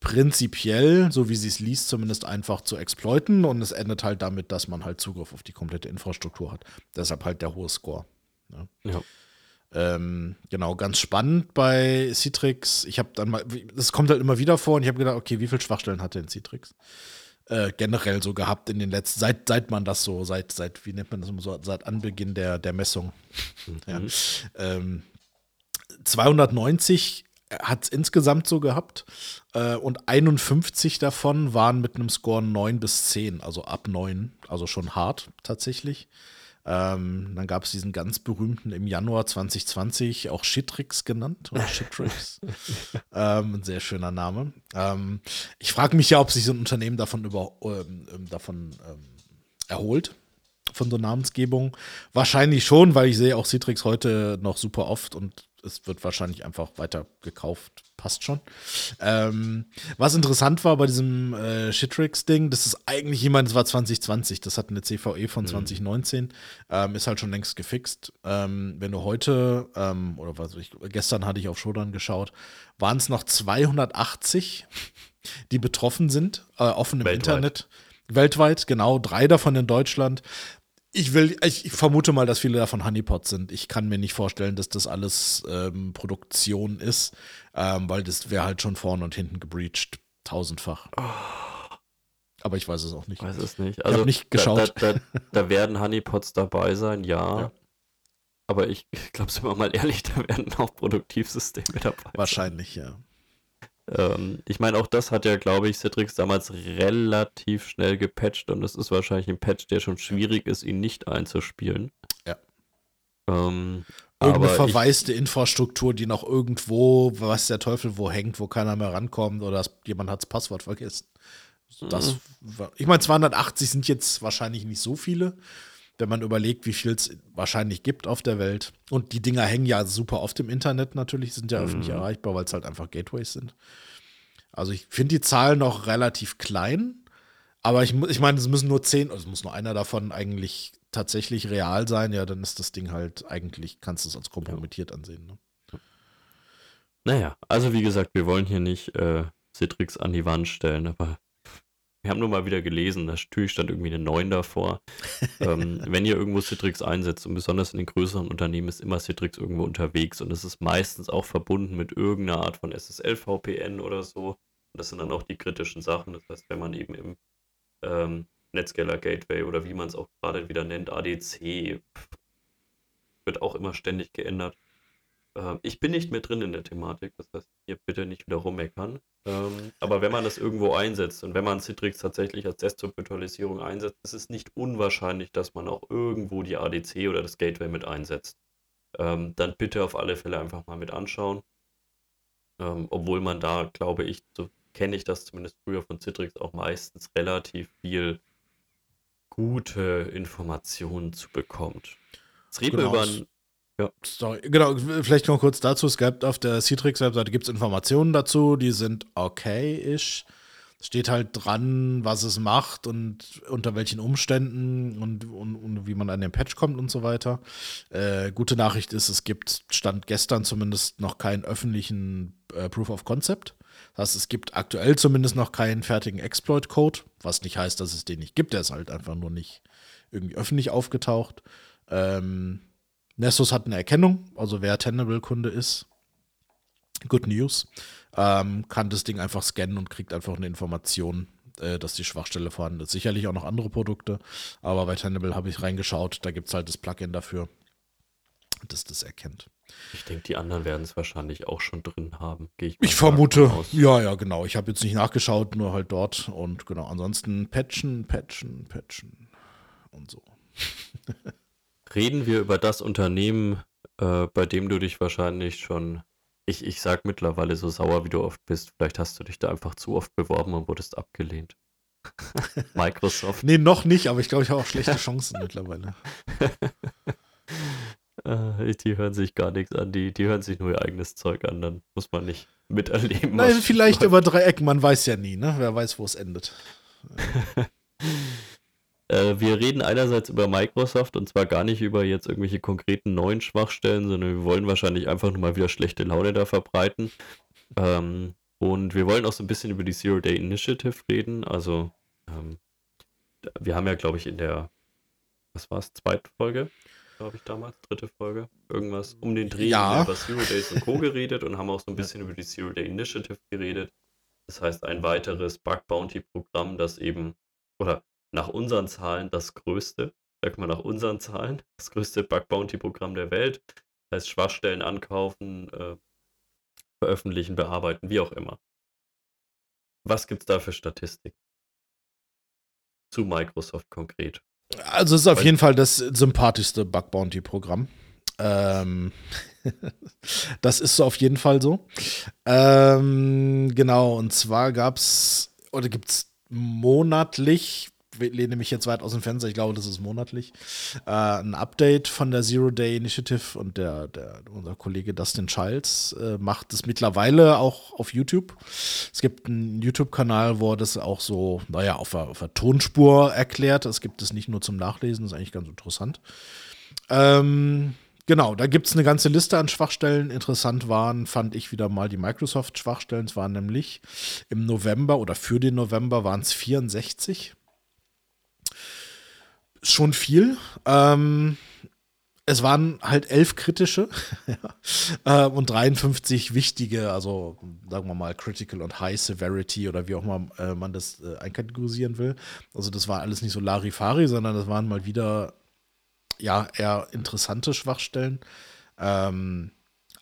prinzipiell, so wie sie es liest, zumindest einfach zu exploiten und es endet halt damit, dass man halt Zugriff auf die komplette Infrastruktur hat. Deshalb halt der hohe Score. Ja. ja. Ähm, genau, ganz spannend bei Citrix. Ich habe dann mal, das kommt halt immer wieder vor und ich habe gedacht, okay, wie viele Schwachstellen hat denn Citrix? Äh, generell so gehabt in den letzten, seit, seit man das so, seit, seit, wie nennt man das immer so, seit Anbeginn der, der Messung. Mhm. Ja. Ähm, 290 hat es insgesamt so gehabt äh, und 51 davon waren mit einem Score 9 bis 10, also ab 9, also schon hart tatsächlich. Ähm, dann gab es diesen ganz berühmten im Januar 2020, auch Shitrix genannt, oder Shitrix. ähm, ein sehr schöner Name. Ähm, ich frage mich ja, ob sich so ein Unternehmen davon, über, ähm, ähm, davon ähm, erholt, von so Namensgebung. Wahrscheinlich schon, weil ich sehe auch Citrix heute noch super oft und es wird wahrscheinlich einfach weiter gekauft. Passt schon. Ähm, was interessant war bei diesem äh, Shitrix-Ding, das ist eigentlich jemand, das war 2020, das hat eine CVE von mhm. 2019, ähm, ist halt schon längst gefixt. Ähm, wenn du heute, ähm, oder was ich, gestern hatte ich auf Shodan geschaut, waren es noch 280, die betroffen sind, äh, offen im Weltweit. Internet. Weltweit, genau, drei davon in Deutschland. Ich will, ich, vermute mal, dass viele davon Honeypots sind. Ich kann mir nicht vorstellen, dass das alles ähm, Produktion ist, ähm, weil das wäre halt schon vorne und hinten gebreached. Tausendfach. Oh. Aber ich weiß es auch nicht. Weiß es nicht. Also, ich habe nicht geschaut. Da, da, da, da, werden Honeypots dabei sein, ja. ja. Aber ich glaube, sind wir mal ehrlich, da werden auch Produktivsysteme dabei Wahrscheinlich, sein. ja. Ähm, ich meine, auch das hat ja, glaube ich, Citrix damals relativ schnell gepatcht und es ist wahrscheinlich ein Patch, der schon schwierig ist, ihn nicht einzuspielen. Ja. Ähm, Irgendeine verwaiste ich, Infrastruktur, die noch irgendwo, was der Teufel wo hängt, wo keiner mehr rankommt oder jemand hat das Passwort vergessen. Das, mhm. ich meine, 280 sind jetzt wahrscheinlich nicht so viele wenn man überlegt, wie viel es wahrscheinlich gibt auf der Welt. Und die Dinger hängen ja super oft im Internet natürlich, sind ja mhm. öffentlich erreichbar, weil es halt einfach Gateways sind. Also ich finde die Zahlen noch relativ klein, aber ich, ich meine, es müssen nur zehn, also es muss nur einer davon eigentlich tatsächlich real sein, ja, dann ist das Ding halt eigentlich, kannst du es als kompromittiert ansehen. Ne? Naja, also wie gesagt, wir wollen hier nicht äh, Citrix an die Wand stellen, aber wir haben nur mal wieder gelesen, natürlich stand irgendwie eine 9 davor. ähm, wenn ihr irgendwo Citrix einsetzt und besonders in den größeren Unternehmen ist immer Citrix irgendwo unterwegs und es ist meistens auch verbunden mit irgendeiner Art von SSL-VPN oder so. Und das sind dann auch die kritischen Sachen. Das heißt, wenn man eben im ähm, Netscaler Gateway oder wie man es auch gerade wieder nennt, ADC, wird auch immer ständig geändert. Ähm, ich bin nicht mehr drin in der Thematik, das heißt, ihr bitte nicht wieder rummeckern. Ähm, aber wenn man das irgendwo einsetzt und wenn man Citrix tatsächlich als Desktop-Virtualisierung einsetzt, ist es nicht unwahrscheinlich, dass man auch irgendwo die ADC oder das Gateway mit einsetzt. Ähm, dann bitte auf alle Fälle einfach mal mit anschauen. Ähm, obwohl man da, glaube ich, so kenne ich das zumindest früher von Citrix auch meistens relativ viel gute Informationen zu bekommt. Jetzt reden genau. wir über ein ja. Sorry. Genau, vielleicht noch kurz dazu. Es gibt auf der Citrix-Webseite Informationen dazu, die sind okay-ish. Steht halt dran, was es macht und unter welchen Umständen und, und, und wie man an den Patch kommt und so weiter. Äh, gute Nachricht ist, es gibt, stand gestern zumindest noch keinen öffentlichen äh, Proof of Concept. Das heißt, es gibt aktuell zumindest noch keinen fertigen Exploit-Code, was nicht heißt, dass es den nicht gibt. Der ist halt einfach nur nicht irgendwie öffentlich aufgetaucht. Ähm, Nessus hat eine Erkennung, also wer Tenable-Kunde ist, good news, ähm, kann das Ding einfach scannen und kriegt einfach eine Information, äh, dass die Schwachstelle vorhanden ist. Sicherlich auch noch andere Produkte, aber bei Tenable habe ich reingeschaut, da gibt es halt das Plugin dafür. das das erkennt. Ich denke, die anderen werden es wahrscheinlich auch schon drin haben. ich, ich vermute, ja, ja, genau. Ich habe jetzt nicht nachgeschaut, nur halt dort und genau. Ansonsten patchen, patchen, patchen und so. Reden wir über das Unternehmen, äh, bei dem du dich wahrscheinlich schon, ich, ich sag mittlerweile so sauer, wie du oft bist. Vielleicht hast du dich da einfach zu oft beworben und wurdest abgelehnt. Microsoft. Nee, noch nicht, aber ich glaube, ich habe auch schlechte Chancen mittlerweile. Äh, die hören sich gar nichts an, die, die hören sich nur ihr eigenes Zeug an, dann muss man nicht miterleben. Nein, vielleicht über drei Ecken, man weiß ja nie, ne? Wer weiß, wo es endet. äh, wir reden einerseits über Microsoft und zwar gar nicht über jetzt irgendwelche konkreten neuen Schwachstellen, sondern wir wollen wahrscheinlich einfach nur mal wieder schlechte Laune da verbreiten. Ähm, und wir wollen auch so ein bisschen über die Zero Day Initiative reden. Also, ähm, wir haben ja, glaube ich, in der, was war es, zweiten Folge, glaube ich, damals, dritte Folge, irgendwas um den Dreh ja. über Zero Days und Co. geredet und haben auch so ein bisschen ja. über die Zero Day Initiative geredet. Das heißt, ein weiteres Bug Bounty Programm, das eben, oder nach unseren Zahlen das größte, sag mal nach unseren Zahlen, das größte Bug Bounty Programm der Welt. Das heißt, Schwachstellen ankaufen, äh, veröffentlichen, bearbeiten, wie auch immer. Was gibt es da für Statistiken? Zu Microsoft konkret. Also es ist auf jeden Fall das sympathischste Bug Bounty Programm. Ähm, das ist so auf jeden Fall so. Ähm, genau, und zwar gab es oder gibt es monatlich lehne mich jetzt weit aus dem Fenster, ich glaube, das ist monatlich, äh, ein Update von der Zero Day Initiative und der, der unser Kollege Dustin Childs äh, macht es mittlerweile auch auf YouTube. Es gibt einen YouTube-Kanal, wo er das auch so, naja, auf der, auf der Tonspur erklärt. Das gibt es nicht nur zum Nachlesen, das ist eigentlich ganz interessant. Ähm, Genau, da gibt es eine ganze Liste an Schwachstellen. Interessant waren, fand ich wieder mal die Microsoft-Schwachstellen. Es waren nämlich im November oder für den November waren es 64 schon viel. Ähm, es waren halt elf kritische äh, und 53 wichtige, also sagen wir mal Critical und High Severity oder wie auch immer äh, man das äh, einkategorisieren will. Also das war alles nicht so Larifari, sondern das waren mal wieder ja eher interessante Schwachstellen. Ähm,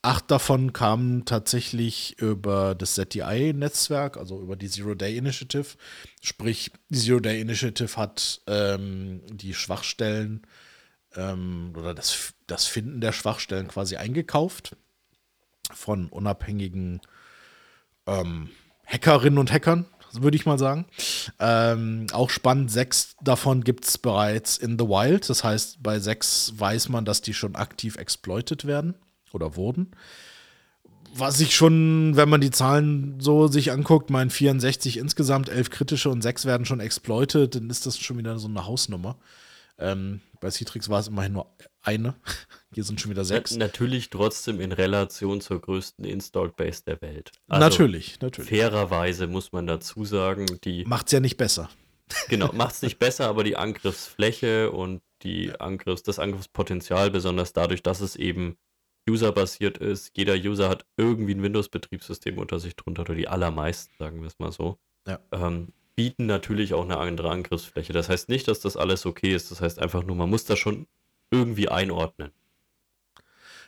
Acht davon kamen tatsächlich über das ZDI-Netzwerk, also über die Zero Day Initiative. Sprich, die Zero Day Initiative hat ähm, die Schwachstellen ähm, oder das, das Finden der Schwachstellen quasi eingekauft von unabhängigen ähm, Hackerinnen und Hackern, würde ich mal sagen. Ähm, auch spannend, sechs davon gibt es bereits in the Wild. Das heißt, bei sechs weiß man, dass die schon aktiv exploitet werden oder wurden. Was ich schon, wenn man die Zahlen so sich anguckt, mein 64 insgesamt, 11 kritische und 6 werden schon exploited, dann ist das schon wieder so eine Hausnummer. Ähm, bei Citrix war es immerhin nur eine. Hier sind schon wieder sechs. natürlich trotzdem in Relation zur größten Installed Base der Welt. Also natürlich, natürlich. Fairerweise muss man dazu sagen, die. Macht's ja nicht besser. Genau, macht's nicht besser, aber die Angriffsfläche und die Angriffs, das Angriffspotenzial, besonders dadurch, dass es eben userbasiert ist. Jeder User hat irgendwie ein Windows-Betriebssystem unter sich drunter, oder die allermeisten, sagen wir es mal so. Ja. Ähm, bieten natürlich auch eine andere Angriffsfläche. Das heißt nicht, dass das alles okay ist. Das heißt einfach nur, man muss das schon irgendwie einordnen.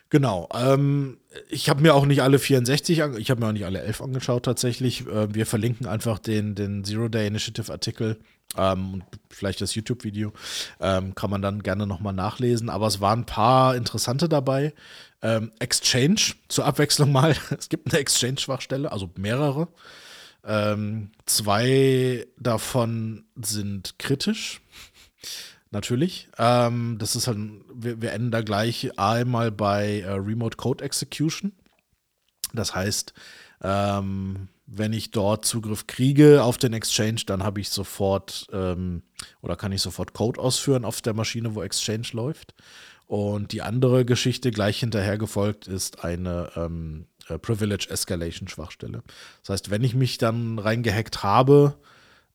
Genau. Ähm, ich habe mir auch nicht alle 64, ich habe mir auch nicht alle 11 angeschaut tatsächlich. Äh, wir verlinken einfach den, den Zero Day Initiative Artikel ähm, und vielleicht das YouTube-Video. Ähm, kann man dann gerne nochmal nachlesen. Aber es waren ein paar interessante dabei. Ähm, Exchange, zur Abwechslung mal. es gibt eine Exchange-Schwachstelle, also mehrere. Ähm, zwei davon sind kritisch. Natürlich. Ähm, das ist halt, wir, wir, enden da gleich einmal bei äh, Remote Code Execution. Das heißt, ähm, wenn ich dort Zugriff kriege auf den Exchange, dann habe ich sofort ähm, oder kann ich sofort Code ausführen auf der Maschine, wo Exchange läuft. Und die andere Geschichte gleich hinterher gefolgt ist eine ähm, äh, Privilege Escalation Schwachstelle. Das heißt, wenn ich mich dann reingehackt habe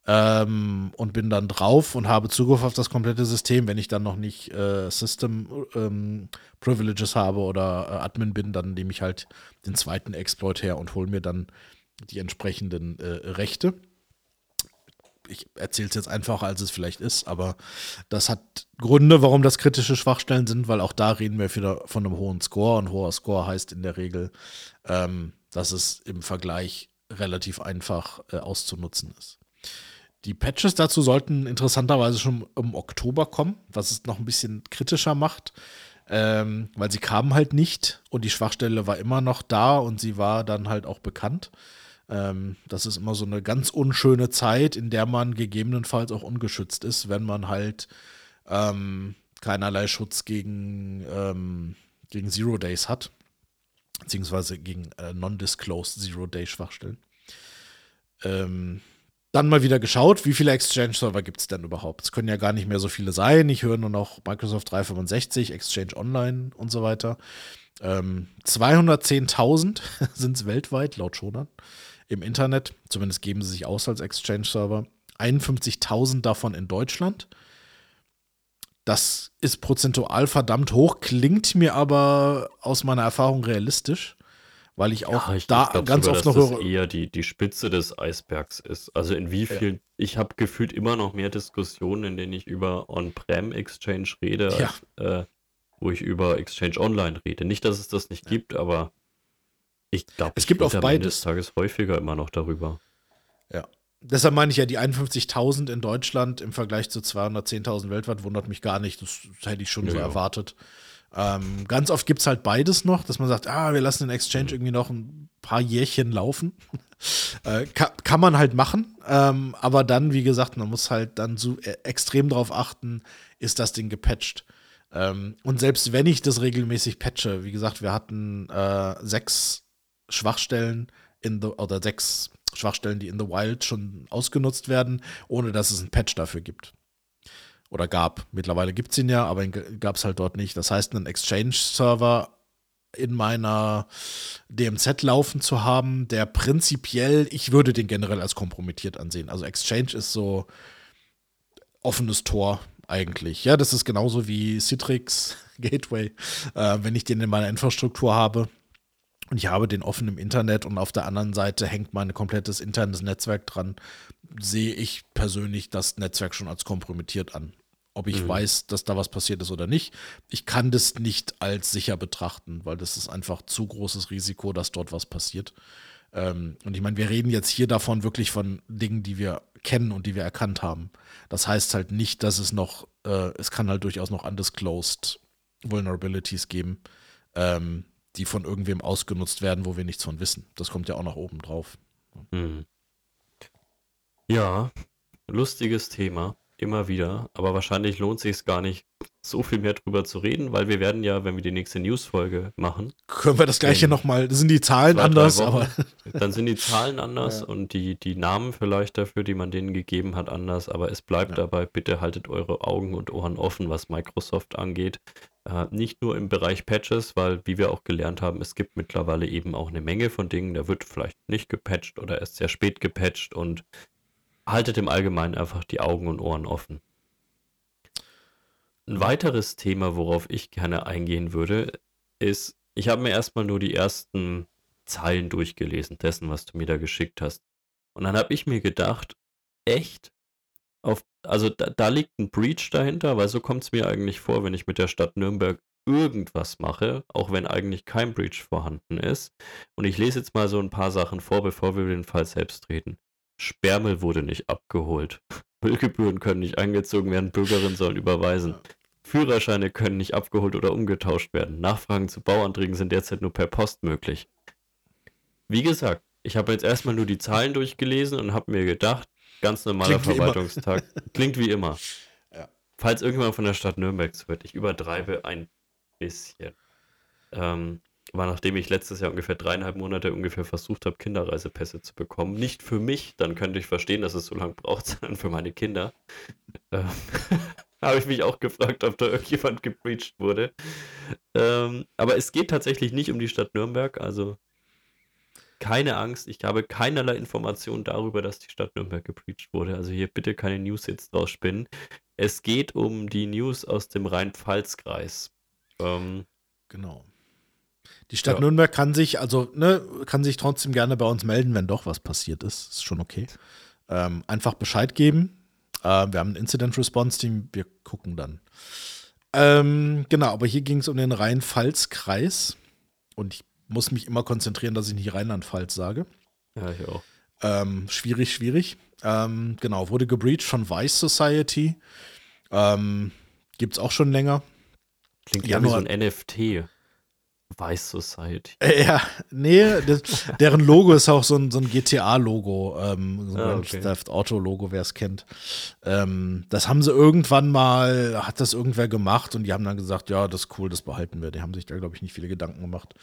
ähm, und bin dann drauf und habe Zugriff auf das komplette System, wenn ich dann noch nicht äh, System ähm, Privileges habe oder äh, Admin bin, dann nehme ich halt den zweiten Exploit her und hole mir dann die entsprechenden äh, Rechte. Ich erzähle es jetzt einfacher, als es vielleicht ist, aber das hat Gründe, warum das kritische Schwachstellen sind, weil auch da reden wir wieder von einem hohen Score und hoher Score heißt in der Regel, ähm, dass es im Vergleich relativ einfach äh, auszunutzen ist. Die Patches dazu sollten interessanterweise schon im Oktober kommen, was es noch ein bisschen kritischer macht, ähm, weil sie kamen halt nicht und die Schwachstelle war immer noch da und sie war dann halt auch bekannt. Ähm, das ist immer so eine ganz unschöne Zeit, in der man gegebenenfalls auch ungeschützt ist, wenn man halt ähm, keinerlei Schutz gegen, ähm, gegen Zero Days hat, beziehungsweise gegen äh, Non-Disclosed Zero Day Schwachstellen. Ähm, dann mal wieder geschaut, wie viele Exchange-Server gibt es denn überhaupt? Es können ja gar nicht mehr so viele sein. Ich höre nur noch Microsoft 365, Exchange Online und so weiter. Ähm, 210.000 sind es weltweit, laut Schonern, im Internet. Zumindest geben sie sich aus als Exchange-Server. 51.000 davon in Deutschland. Das ist prozentual verdammt hoch, klingt mir aber aus meiner Erfahrung realistisch weil ich auch ja, ich, da ich ganz sogar, oft noch dass das eher die, die Spitze des Eisbergs ist. Also in wie viel, ja. ich habe gefühlt immer noch mehr Diskussionen, in denen ich über On-Prem Exchange rede, ja. als, äh, wo ich über Exchange Online rede. Nicht, dass es das nicht gibt, aber ich glaube, es gibt auf beides Tages häufiger immer noch darüber. Ja. Deshalb meine ich ja, die 51.000 in Deutschland im Vergleich zu 210.000 weltweit wundert mich gar nicht. Das, das hätte ich schon so erwartet. Ähm, ganz oft gibt es halt beides noch, dass man sagt, ah, wir lassen den Exchange mhm. irgendwie noch ein paar Jährchen laufen. äh, kann, kann, man halt machen, ähm, aber dann, wie gesagt, man muss halt dann so äh, extrem darauf achten, ist das Ding gepatcht. Ähm, und selbst wenn ich das regelmäßig patche, wie gesagt, wir hatten äh, sechs Schwachstellen in the, oder sechs Schwachstellen, die in the Wild schon ausgenutzt werden, ohne dass es ein Patch dafür gibt oder gab. Mittlerweile gibt es ihn ja, aber gab es halt dort nicht. Das heißt, einen Exchange-Server in meiner DMZ laufen zu haben, der prinzipiell, ich würde den generell als kompromittiert ansehen. Also Exchange ist so offenes Tor eigentlich. Ja, das ist genauso wie Citrix Gateway. Äh, wenn ich den in meiner Infrastruktur habe und ich habe den offen im Internet und auf der anderen Seite hängt mein komplettes internes Netzwerk dran, sehe ich persönlich das Netzwerk schon als kompromittiert an ob ich mhm. weiß, dass da was passiert ist oder nicht. Ich kann das nicht als sicher betrachten, weil das ist einfach zu großes Risiko, dass dort was passiert. Ähm, und ich meine, wir reden jetzt hier davon wirklich von Dingen, die wir kennen und die wir erkannt haben. Das heißt halt nicht, dass es noch, äh, es kann halt durchaus noch undisclosed Vulnerabilities geben, ähm, die von irgendwem ausgenutzt werden, wo wir nichts von wissen. Das kommt ja auch noch oben drauf. Mhm. Ja, lustiges Thema immer wieder, aber wahrscheinlich lohnt sich es gar nicht, so viel mehr drüber zu reden, weil wir werden ja, wenn wir die nächste News-Folge machen. Können wir das gleiche nochmal, sind die Zahlen zwei, anders, aber. Dann sind die Zahlen anders ja. und die, die Namen vielleicht dafür, die man denen gegeben hat, anders, aber es bleibt ja. dabei, bitte haltet eure Augen und Ohren offen, was Microsoft angeht. Äh, nicht nur im Bereich Patches, weil, wie wir auch gelernt haben, es gibt mittlerweile eben auch eine Menge von Dingen, da wird vielleicht nicht gepatcht oder erst sehr spät gepatcht und haltet im Allgemeinen einfach die Augen und Ohren offen. Ein weiteres Thema, worauf ich gerne eingehen würde, ist, ich habe mir erstmal nur die ersten Zeilen durchgelesen, dessen, was du mir da geschickt hast. Und dann habe ich mir gedacht, echt? Auf, also da, da liegt ein Breach dahinter, weil so kommt es mir eigentlich vor, wenn ich mit der Stadt Nürnberg irgendwas mache, auch wenn eigentlich kein Breach vorhanden ist. Und ich lese jetzt mal so ein paar Sachen vor, bevor wir den Fall selbst reden. Sperrmüll wurde nicht abgeholt. Müllgebühren können nicht eingezogen werden, Bürgerinnen sollen überweisen. Führerscheine können nicht abgeholt oder umgetauscht werden. Nachfragen zu Bauanträgen sind derzeit nur per Post möglich. Wie gesagt, ich habe jetzt erstmal nur die Zahlen durchgelesen und habe mir gedacht, ganz normaler Klingt Verwaltungstag. Wie Klingt wie immer. Ja. Falls irgendwann von der Stadt Nürnberg wird, ich übertreibe ein bisschen. Ähm, war nachdem ich letztes Jahr ungefähr dreieinhalb Monate ungefähr versucht habe, Kinderreisepässe zu bekommen. Nicht für mich, dann könnte ich verstehen, dass es so lange braucht, sondern für meine Kinder. Ähm, habe ich mich auch gefragt, ob da irgendjemand gebreached wurde. Ähm, aber es geht tatsächlich nicht um die Stadt Nürnberg, also keine Angst, ich habe keinerlei Informationen darüber, dass die Stadt Nürnberg gebreached wurde. Also hier bitte keine News jetzt draus spinnen. Es geht um die News aus dem Rhein-Pfalz-Kreis. Ähm, genau. Die Stadt ja. Nürnberg kann sich, also, ne, kann sich trotzdem gerne bei uns melden, wenn doch was passiert ist. Ist schon okay. Ähm, einfach Bescheid geben. Äh, wir haben ein Incident Response Team, wir gucken dann. Ähm, genau, aber hier ging es um den Rhein-Pfalz-Kreis. Und ich muss mich immer konzentrieren, dass ich nicht Rheinland-Pfalz sage. Ja, ich auch. Ähm, schwierig, schwierig. Ähm, genau, wurde gebreached von Vice Society. Ähm, Gibt es auch schon länger. Klingt ja wie so ein NFT. Vice Society. Äh, ja, nee, das, deren Logo ist auch so ein, so ein GTA-Logo, ähm, so ein ah, okay. Theft Auto-Logo, wer es kennt. Ähm, das haben sie irgendwann mal, hat das irgendwer gemacht und die haben dann gesagt, ja, das ist cool, das behalten wir. Die haben sich da, glaube ich, nicht viele Gedanken gemacht.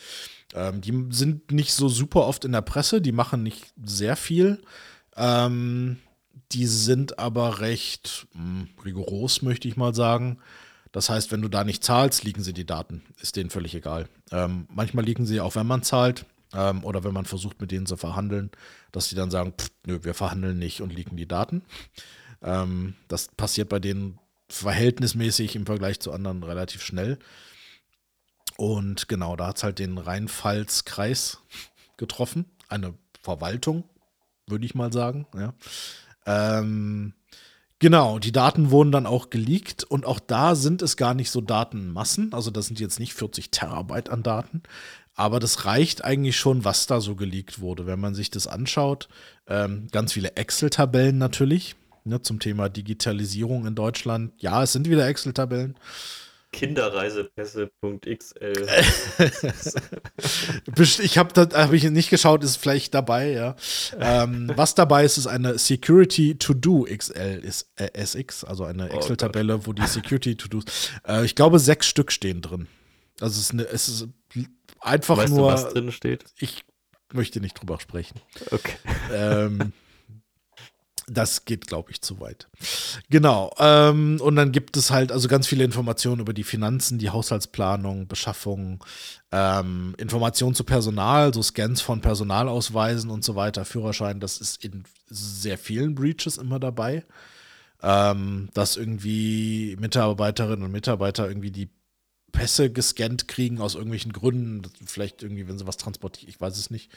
Ähm, die sind nicht so super oft in der Presse, die machen nicht sehr viel. Ähm, die sind aber recht mh, hm, rigoros, möchte ich mal sagen. Das heißt, wenn du da nicht zahlst, liegen sie die Daten. Ist denen völlig egal. Ähm, manchmal liegen sie auch, wenn man zahlt ähm, oder wenn man versucht, mit denen zu verhandeln, dass sie dann sagen, pff, nö, wir verhandeln nicht und liegen die Daten. Ähm, das passiert bei denen verhältnismäßig im Vergleich zu anderen relativ schnell. Und genau, da hat es halt den Rheinpfalz-Kreis getroffen. Eine Verwaltung, würde ich mal sagen. Ja. Ähm, genau, die Daten wurden dann auch geleakt und auch da sind es gar nicht so Datenmassen. Also das sind jetzt nicht 40 Terabyte an Daten, aber das reicht eigentlich schon, was da so geleakt wurde. Wenn man sich das anschaut, ähm, ganz viele Excel-Tabellen natürlich ne, zum Thema Digitalisierung in Deutschland. Ja, es sind wieder Excel-Tabellen. Kinderreisepässe.xl. ich habe da habe ich nicht geschaut, ist vielleicht dabei, ja. Ähm, was dabei ist, ist eine Security To Do XL ist äh, SX, also eine oh Excel-Tabelle, oh wo die Security To Dos. Äh, ich glaube, sechs Stück stehen drin. Also es ist, eine, es ist einfach weißt nur. Du, was drin steht? Ich möchte nicht drüber sprechen. Okay. Ähm, das geht, glaube ich, zu weit. Genau. Ähm, und dann gibt es halt also ganz viele Informationen über die Finanzen, die Haushaltsplanung, Beschaffung, ähm, Informationen zu Personal, so Scans von Personalausweisen und so weiter, Führerschein. Das ist in sehr vielen Breaches immer dabei. Ähm, dass irgendwie Mitarbeiterinnen und Mitarbeiter irgendwie die Pässe gescannt kriegen aus irgendwelchen Gründen. Vielleicht irgendwie, wenn sie was transportieren, ich weiß es nicht.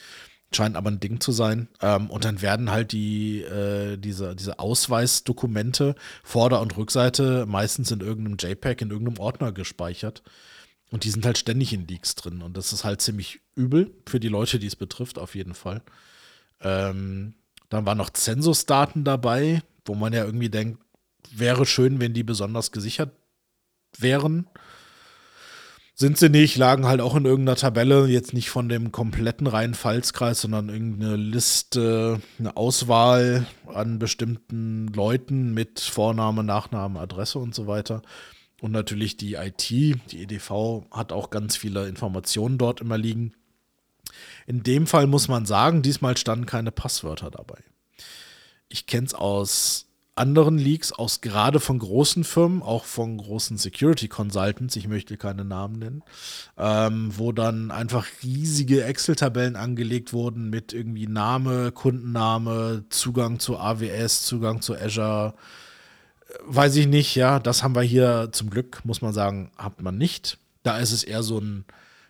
Scheint aber ein Ding zu sein. Ähm, und dann werden halt die, äh, diese, diese Ausweisdokumente, Vorder- und Rückseite, meistens in irgendeinem JPEG, in irgendeinem Ordner gespeichert. Und die sind halt ständig in Leaks drin. Und das ist halt ziemlich übel für die Leute, die es betrifft, auf jeden Fall. Ähm, dann waren noch Zensusdaten dabei, wo man ja irgendwie denkt, wäre schön, wenn die besonders gesichert wären. Sind sie nicht, lagen halt auch in irgendeiner Tabelle, jetzt nicht von dem kompletten Rhein-Pfalz-Kreis, sondern irgendeine Liste, eine Auswahl an bestimmten Leuten mit Vorname, Nachname, Adresse und so weiter. Und natürlich die IT, die EDV hat auch ganz viele Informationen dort immer liegen. In dem Fall muss man sagen, diesmal standen keine Passwörter dabei. Ich kenne es aus anderen Leaks aus gerade von großen Firmen, auch von großen Security Consultants, ich möchte keine Namen nennen, ähm, wo dann einfach riesige Excel-Tabellen angelegt wurden mit irgendwie Name, Kundenname, Zugang zu AWS, Zugang zu Azure. Äh, weiß ich nicht, ja, das haben wir hier zum Glück, muss man sagen, hat man nicht. Da ist es eher so ein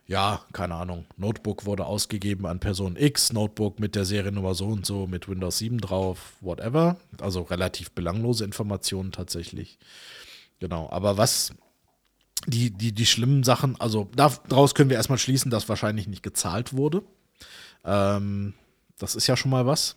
ja, keine Ahnung, Notebook wurde ausgegeben an Person X, Notebook mit der Seriennummer so und so, mit Windows 7 drauf, whatever. Also relativ belanglose Informationen tatsächlich. Genau, aber was die, die, die schlimmen Sachen, also daraus können wir erstmal schließen, dass wahrscheinlich nicht gezahlt wurde. Ähm, das ist ja schon mal was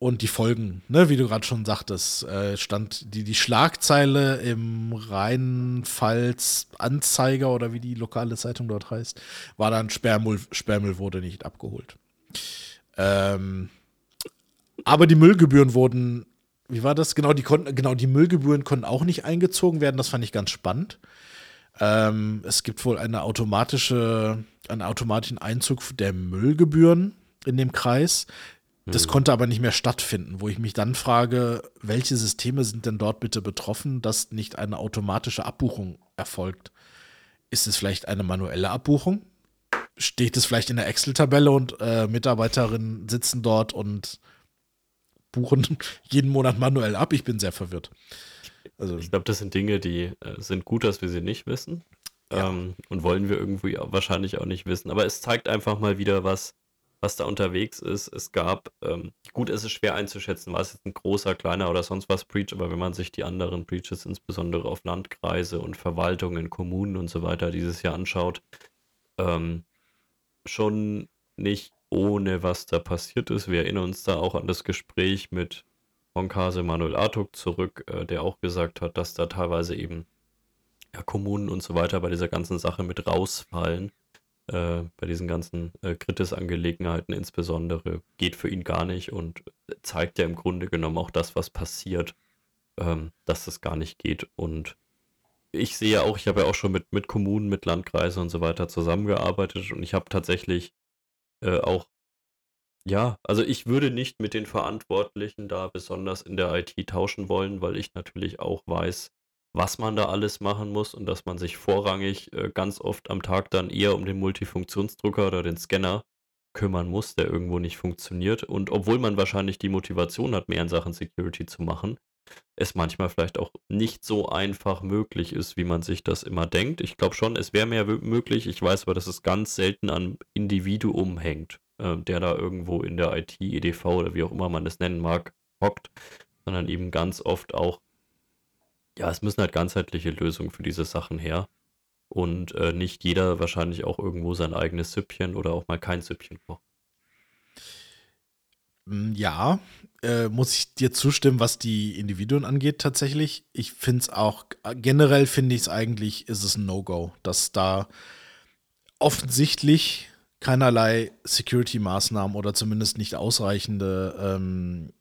und die Folgen, ne, wie du gerade schon sagtest, äh, stand die, die Schlagzeile im Rheinpfalz Anzeiger oder wie die lokale Zeitung dort heißt, war dann Sperrmüll, Sperrmüll wurde nicht abgeholt. Ähm, aber die Müllgebühren wurden, wie war das? Genau, die konnten, genau, die Müllgebühren konnten auch nicht eingezogen werden. Das fand ich ganz spannend. Ähm, es gibt wohl eine automatische, einen automatischen Einzug der Müllgebühren in dem Kreis. Das mhm. konnte aber nicht mehr stattfinden, wo ich mich dann frage, welche Systeme sind denn dort bitte betroffen, dass nicht eine automatische Abbuchung erfolgt? Ist es vielleicht eine manuelle Abbuchung? Steht es vielleicht in der Excel-Tabelle und äh, Mitarbeiterinnen sitzen dort und buchen jeden Monat manuell ab? Ich bin sehr verwirrt. Also, ich glaube, das sind Dinge, die äh, sind gut, dass wir sie nicht wissen. Ja. Ähm, und wollen wir irgendwie wahrscheinlich auch nicht wissen. Aber es zeigt einfach mal wieder was, was da unterwegs ist. Es gab, ähm, gut, es ist schwer einzuschätzen, war es jetzt ein großer, kleiner oder sonst was Breach, aber wenn man sich die anderen Breaches, insbesondere auf Landkreise und Verwaltungen, Kommunen und so weiter dieses Jahr anschaut, ähm, schon nicht ohne was da passiert ist. Wir erinnern uns da auch an das Gespräch mit Honkase Manuel Artuk zurück, äh, der auch gesagt hat, dass da teilweise eben ja, Kommunen und so weiter bei dieser ganzen Sache mit rausfallen. Äh, bei diesen ganzen äh, Kritis-Angelegenheiten insbesondere geht für ihn gar nicht und zeigt ja im Grunde genommen auch das, was passiert, ähm, dass das gar nicht geht. Und ich sehe auch, ich habe ja auch schon mit, mit Kommunen, mit Landkreisen und so weiter zusammengearbeitet und ich habe tatsächlich äh, auch, ja, also ich würde nicht mit den Verantwortlichen da besonders in der IT tauschen wollen, weil ich natürlich auch weiß, was man da alles machen muss und dass man sich vorrangig äh, ganz oft am Tag dann eher um den Multifunktionsdrucker oder den Scanner kümmern muss, der irgendwo nicht funktioniert. Und obwohl man wahrscheinlich die Motivation hat, mehr in Sachen Security zu machen, es manchmal vielleicht auch nicht so einfach möglich ist, wie man sich das immer denkt. Ich glaube schon, es wäre mehr möglich. Ich weiß aber, dass es ganz selten an Individuum hängt, äh, der da irgendwo in der IT, EDV oder wie auch immer man es nennen mag, hockt, sondern eben ganz oft auch, ja, es müssen halt ganzheitliche Lösungen für diese Sachen her. Und äh, nicht jeder wahrscheinlich auch irgendwo sein eigenes Süppchen oder auch mal kein Süppchen kocht. Hm, ja, äh, muss ich dir zustimmen, was die Individuen angeht, tatsächlich. Ich finde es auch, generell finde ich es eigentlich, ist es ein No-Go, dass da offensichtlich keinerlei Security-Maßnahmen oder zumindest nicht ausreichende ähm,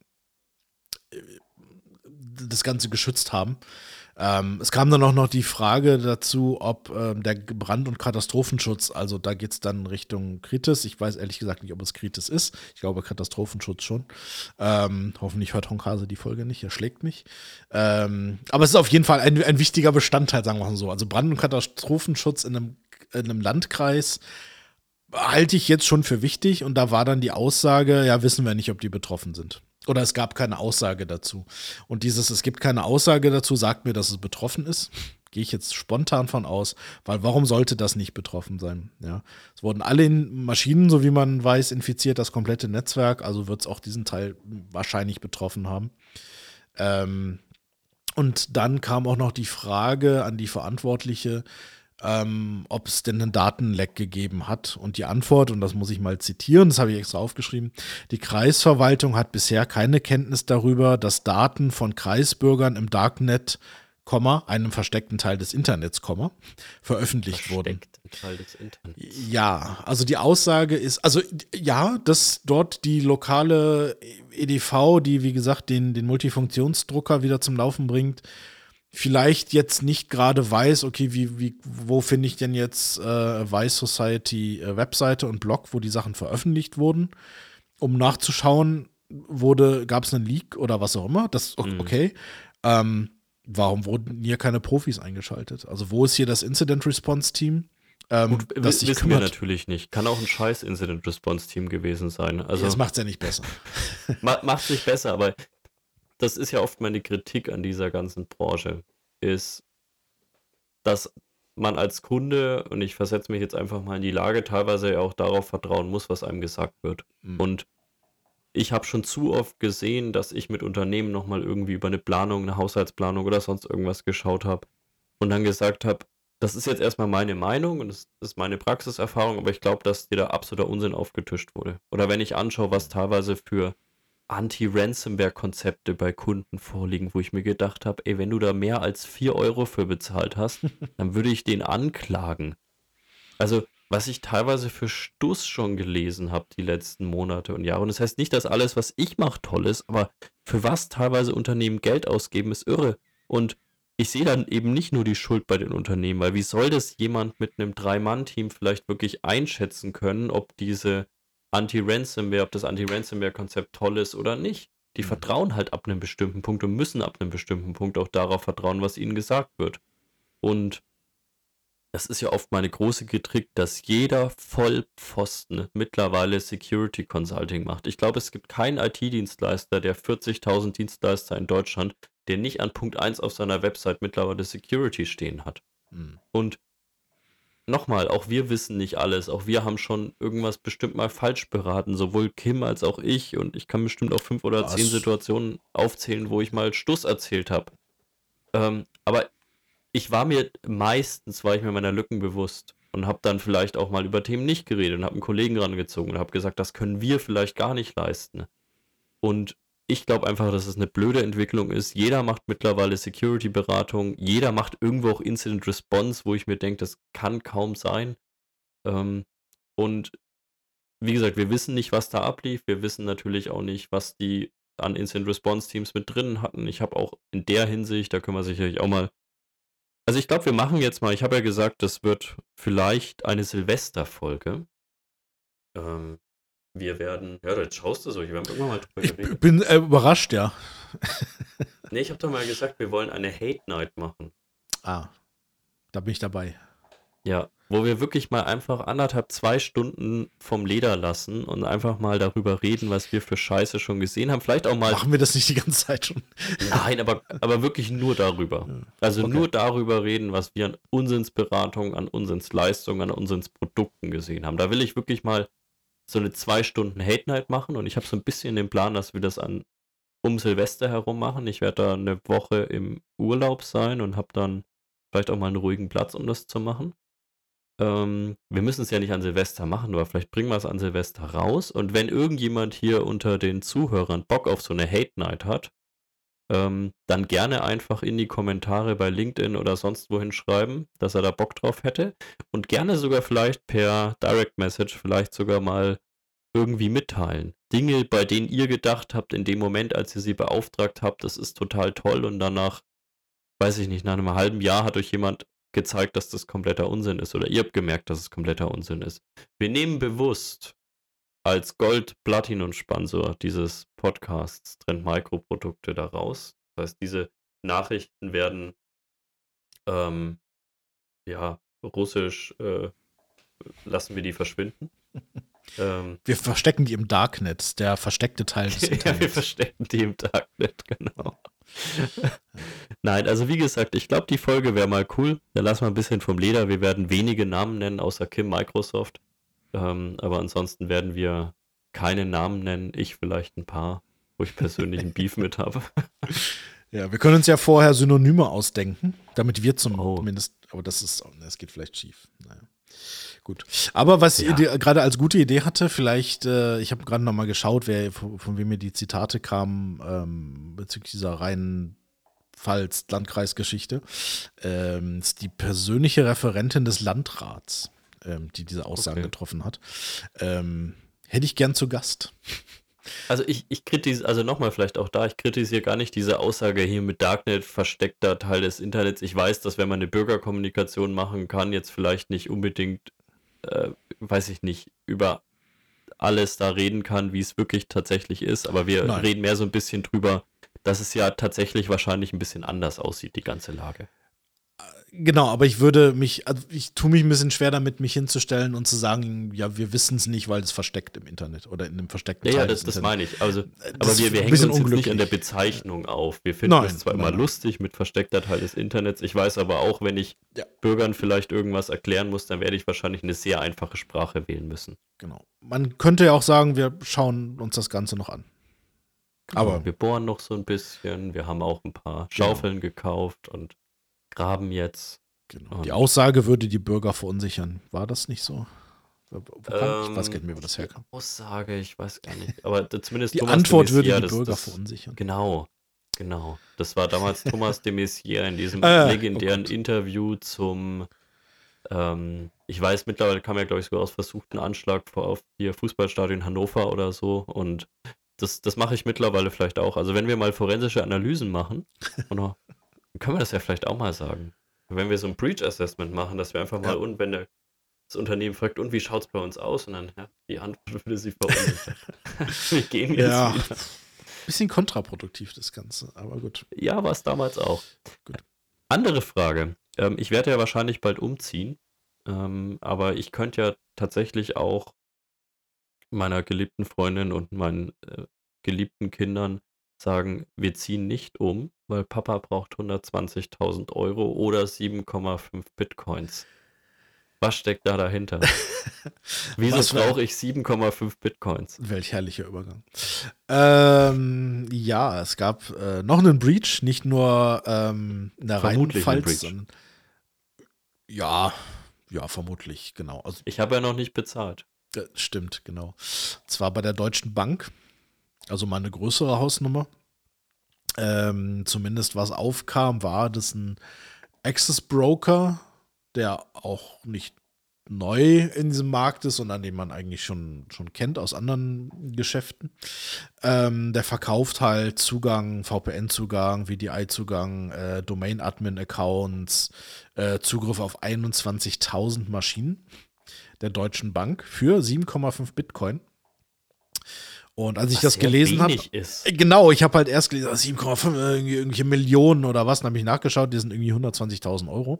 das Ganze geschützt haben. Ähm, es kam dann auch noch die Frage dazu, ob ähm, der Brand- und Katastrophenschutz, also da geht es dann Richtung Kritis. Ich weiß ehrlich gesagt nicht, ob es Kritis ist. Ich glaube Katastrophenschutz schon. Ähm, hoffentlich hört Honkase die Folge nicht, er schlägt mich. Ähm, aber es ist auf jeden Fall ein, ein wichtiger Bestandteil, sagen wir mal so. Also Brand- und Katastrophenschutz in einem, in einem Landkreis halte ich jetzt schon für wichtig und da war dann die Aussage, ja, wissen wir nicht, ob die betroffen sind. Oder es gab keine Aussage dazu. Und dieses, es gibt keine Aussage dazu, sagt mir, dass es betroffen ist. Gehe ich jetzt spontan von aus, weil warum sollte das nicht betroffen sein? Ja, es wurden alle Maschinen, so wie man weiß, infiziert, das komplette Netzwerk, also wird es auch diesen Teil wahrscheinlich betroffen haben. Ähm, und dann kam auch noch die Frage an die Verantwortliche, ähm, ob es denn einen Datenleck gegeben hat. Und die Antwort, und das muss ich mal zitieren, das habe ich extra aufgeschrieben, die Kreisverwaltung hat bisher keine Kenntnis darüber, dass Daten von Kreisbürgern im Darknet, einem versteckten Teil des Internets, veröffentlicht Versteckt wurden. Teil des Internets. Ja, also die Aussage ist, also ja, dass dort die lokale EDV, die wie gesagt den, den Multifunktionsdrucker wieder zum Laufen bringt, vielleicht jetzt nicht gerade weiß, okay, wie, wie, wo finde ich denn jetzt äh, Vice Society äh, Webseite und Blog, wo die Sachen veröffentlicht wurden, um nachzuschauen, wurde, gab es einen Leak oder was auch immer, das mhm. okay. Mhm. Ähm, warum wurden hier keine Profis eingeschaltet? Also wo ist hier das Incident Response Team? Ähm, Gut, das wissen kümmert? wir natürlich nicht. Kann auch ein scheiß Incident Response Team gewesen sein. Also, das macht es ja nicht besser. macht es nicht besser, aber das ist ja oft meine Kritik an dieser ganzen Branche, ist, dass man als Kunde, und ich versetze mich jetzt einfach mal in die Lage, teilweise ja auch darauf vertrauen muss, was einem gesagt wird. Mhm. Und ich habe schon zu oft gesehen, dass ich mit Unternehmen nochmal irgendwie über eine Planung, eine Haushaltsplanung oder sonst irgendwas geschaut habe und dann gesagt habe, das ist jetzt erstmal meine Meinung und das ist meine Praxiserfahrung, aber ich glaube, dass dir da absoluter Unsinn aufgetischt wurde. Oder wenn ich anschaue, was teilweise für Anti-Ransomware-Konzepte bei Kunden vorliegen, wo ich mir gedacht habe, ey, wenn du da mehr als 4 Euro für bezahlt hast, dann würde ich den anklagen. Also, was ich teilweise für Stuss schon gelesen habe die letzten Monate und Jahre. Und das heißt nicht, dass alles, was ich mache, toll ist, aber für was teilweise Unternehmen Geld ausgeben, ist irre. Und ich sehe dann eben nicht nur die Schuld bei den Unternehmen, weil wie soll das jemand mit einem Drei-Mann-Team vielleicht wirklich einschätzen können, ob diese Anti-Ransomware, ob das Anti-Ransomware-Konzept toll ist oder nicht. Die mhm. vertrauen halt ab einem bestimmten Punkt und müssen ab einem bestimmten Punkt auch darauf vertrauen, was ihnen gesagt wird. Und das ist ja oft meine große Kritik, dass jeder Vollpfosten mittlerweile Security Consulting macht. Ich glaube, es gibt keinen IT-Dienstleister, der 40.000 Dienstleister in Deutschland, der nicht an Punkt 1 auf seiner Website mittlerweile Security stehen hat. Mhm. Und nochmal, auch wir wissen nicht alles. Auch wir haben schon irgendwas bestimmt mal falsch beraten, sowohl Kim als auch ich. Und ich kann bestimmt auch fünf oder Was? zehn Situationen aufzählen, wo ich mal Stuss erzählt habe. Ähm, aber ich war mir meistens, war ich mir meiner Lücken bewusst und habe dann vielleicht auch mal über Themen nicht geredet und habe einen Kollegen rangezogen und habe gesagt, das können wir vielleicht gar nicht leisten. Und ich glaube einfach, dass es eine blöde Entwicklung ist. Jeder macht mittlerweile Security-Beratung, jeder macht irgendwo auch Incident Response, wo ich mir denke, das kann kaum sein. Ähm, und wie gesagt, wir wissen nicht, was da ablief. Wir wissen natürlich auch nicht, was die an Incident Response Teams mit drin hatten. Ich habe auch in der Hinsicht, da können wir sicherlich auch mal. Also ich glaube, wir machen jetzt mal, ich habe ja gesagt, das wird vielleicht eine Silvesterfolge. Ähm, wir werden, ja, jetzt schaust du so, wir haben irgendwann mal drüber ich geredet. bin äh, überrascht, ja. nee, ich habe doch mal gesagt, wir wollen eine Hate Night machen. Ah, da bin ich dabei. Ja, wo wir wirklich mal einfach anderthalb, zwei Stunden vom Leder lassen und einfach mal darüber reden, was wir für Scheiße schon gesehen haben. Vielleicht auch mal. Machen wir das nicht die ganze Zeit schon? Nein, aber, aber wirklich nur darüber. Also okay. nur darüber reden, was wir an Unsinnsberatung, an Unsinnsleistungen, an Unsinnsprodukten gesehen haben. Da will ich wirklich mal so eine zwei Stunden Hate Night machen und ich habe so ein bisschen den Plan, dass wir das an um Silvester herum machen. Ich werde da eine Woche im Urlaub sein und habe dann vielleicht auch mal einen ruhigen Platz, um das zu machen. Ähm, wir müssen es ja nicht an Silvester machen, aber vielleicht bringen wir es an Silvester raus. Und wenn irgendjemand hier unter den Zuhörern Bock auf so eine Hate Night hat, ähm, dann gerne einfach in die Kommentare bei LinkedIn oder sonst wohin schreiben, dass er da Bock drauf hätte. Und gerne sogar vielleicht per Direct Message vielleicht sogar mal irgendwie mitteilen. Dinge, bei denen ihr gedacht habt, in dem Moment, als ihr sie beauftragt habt, das ist total toll und danach, weiß ich nicht, nach einem halben Jahr hat euch jemand gezeigt, dass das kompletter Unsinn ist oder ihr habt gemerkt, dass es kompletter Unsinn ist. Wir nehmen bewusst als Gold-Platinum-Sponsor dieses Podcasts Trend Micro-Produkte daraus. Das heißt, diese Nachrichten werden ähm, ja russisch äh, lassen wir die verschwinden. ähm, wir verstecken die im Darknet, der versteckte Teil des Internets. ja, wir verstecken die im Darknet, genau. Nein, also wie gesagt, ich glaube, die Folge wäre mal cool. Da lassen wir ein bisschen vom Leder. Wir werden wenige Namen nennen, außer Kim Microsoft. Ähm, aber ansonsten werden wir keine Namen nennen. Ich vielleicht ein paar, wo ich persönlich einen Beef mit habe. Ja, wir können uns ja vorher Synonyme ausdenken, damit wir zumindest, oh. aber das ist, das geht vielleicht schief. Naja. Gut. Aber was ja. ihr gerade als gute Idee hatte, vielleicht, äh, ich habe gerade noch mal geschaut, wer, von, von, wem mir die Zitate kamen ähm, bezüglich dieser reinen Pfalz-Landkreisgeschichte, ähm, ist die persönliche Referentin des Landrats ähm, die diese Aussagen okay. getroffen hat. Ähm, hätte ich gern zu Gast. Also ich, ich kritisiere, also nochmal vielleicht auch da, ich kritisiere gar nicht diese Aussage hier mit Darknet, versteckter Teil des Internets. Ich weiß, dass wenn man eine Bürgerkommunikation machen kann, jetzt vielleicht nicht unbedingt, äh, weiß ich nicht, über alles da reden kann, wie es wirklich tatsächlich ist, aber wir Nein. reden mehr so ein bisschen drüber, dass es ja tatsächlich wahrscheinlich ein bisschen anders aussieht, die ganze Lage. Genau, aber ich würde mich, also ich tue mich ein bisschen schwer damit, mich hinzustellen und zu sagen, ja, wir wissen es nicht, weil es versteckt im Internet oder in einem versteckten ja, Teil. Ja, das, das meine ich. Also, aber wir, wir hängen uns jetzt nicht an der Bezeichnung auf. Wir finden es zwar nein, immer nein. lustig mit versteckter Teil des Internets. Ich weiß aber auch, wenn ich ja. Bürgern vielleicht irgendwas erklären muss, dann werde ich wahrscheinlich eine sehr einfache Sprache wählen müssen. Genau. Man könnte ja auch sagen, wir schauen uns das Ganze noch an. Genau, aber wir bohren noch so ein bisschen. Wir haben auch ein paar Schaufeln genau. gekauft und graben jetzt. Genau. Die Aussage würde die Bürger verunsichern. War das nicht so? Ähm, ich weiß gar nicht mehr, wo das herkam. Aussage, ich weiß gar nicht. Aber zumindest die Thomas Antwort würde die Bürger das, verunsichern. Genau, genau. Das war damals Thomas de Maizière in diesem ah, legendären oh Interview zum, ähm, ich weiß, mittlerweile kam ja, glaube ich, sogar aus versuchten Anschlag auf ihr Fußballstadion Hannover oder so. Und das, das mache ich mittlerweile vielleicht auch. Also wenn wir mal forensische Analysen machen, oder können wir das ja vielleicht auch mal sagen. Wenn wir so ein Breach-Assessment machen, dass wir einfach mal, ja. und wenn der, das Unternehmen fragt, und wie schaut es bei uns aus? Und dann, ja, die Antwort würde sie verunsichern. wir gehen jetzt ja. wieder. Bisschen kontraproduktiv, das Ganze, aber gut. Ja, war es damals auch. Gut. Andere Frage. Ähm, ich werde ja wahrscheinlich bald umziehen, ähm, aber ich könnte ja tatsächlich auch meiner geliebten Freundin und meinen äh, geliebten Kindern sagen, wir ziehen nicht um, weil Papa braucht 120.000 Euro oder 7,5 Bitcoins. Was steckt da dahinter? Wieso brauche ich 7,5 Bitcoins? Welch herrlicher Übergang. Ähm, ja, es gab äh, noch einen Breach, nicht nur ähm, in der Rheinpfalz, sondern ja, ja, vermutlich, genau. Also, ich habe ja noch nicht bezahlt. Äh, stimmt, genau. Zwar bei der Deutschen Bank, also mal eine größere Hausnummer. Ähm, zumindest was aufkam, war das ein Access Broker, der auch nicht neu in diesem Markt ist und an dem man eigentlich schon, schon kennt aus anderen Geschäften. Ähm, der verkauft halt Zugang, VPN-Zugang, VDI-Zugang, äh, Domain-Admin-Accounts, äh, Zugriff auf 21.000 Maschinen der Deutschen Bank für 7,5 Bitcoin. Und als ich Was das gelesen habe, äh, genau, ich habe halt erst gelesen, 7,5 irgendwelche Millionen oder was, dann habe ich nachgeschaut, die sind irgendwie 120.000 Euro.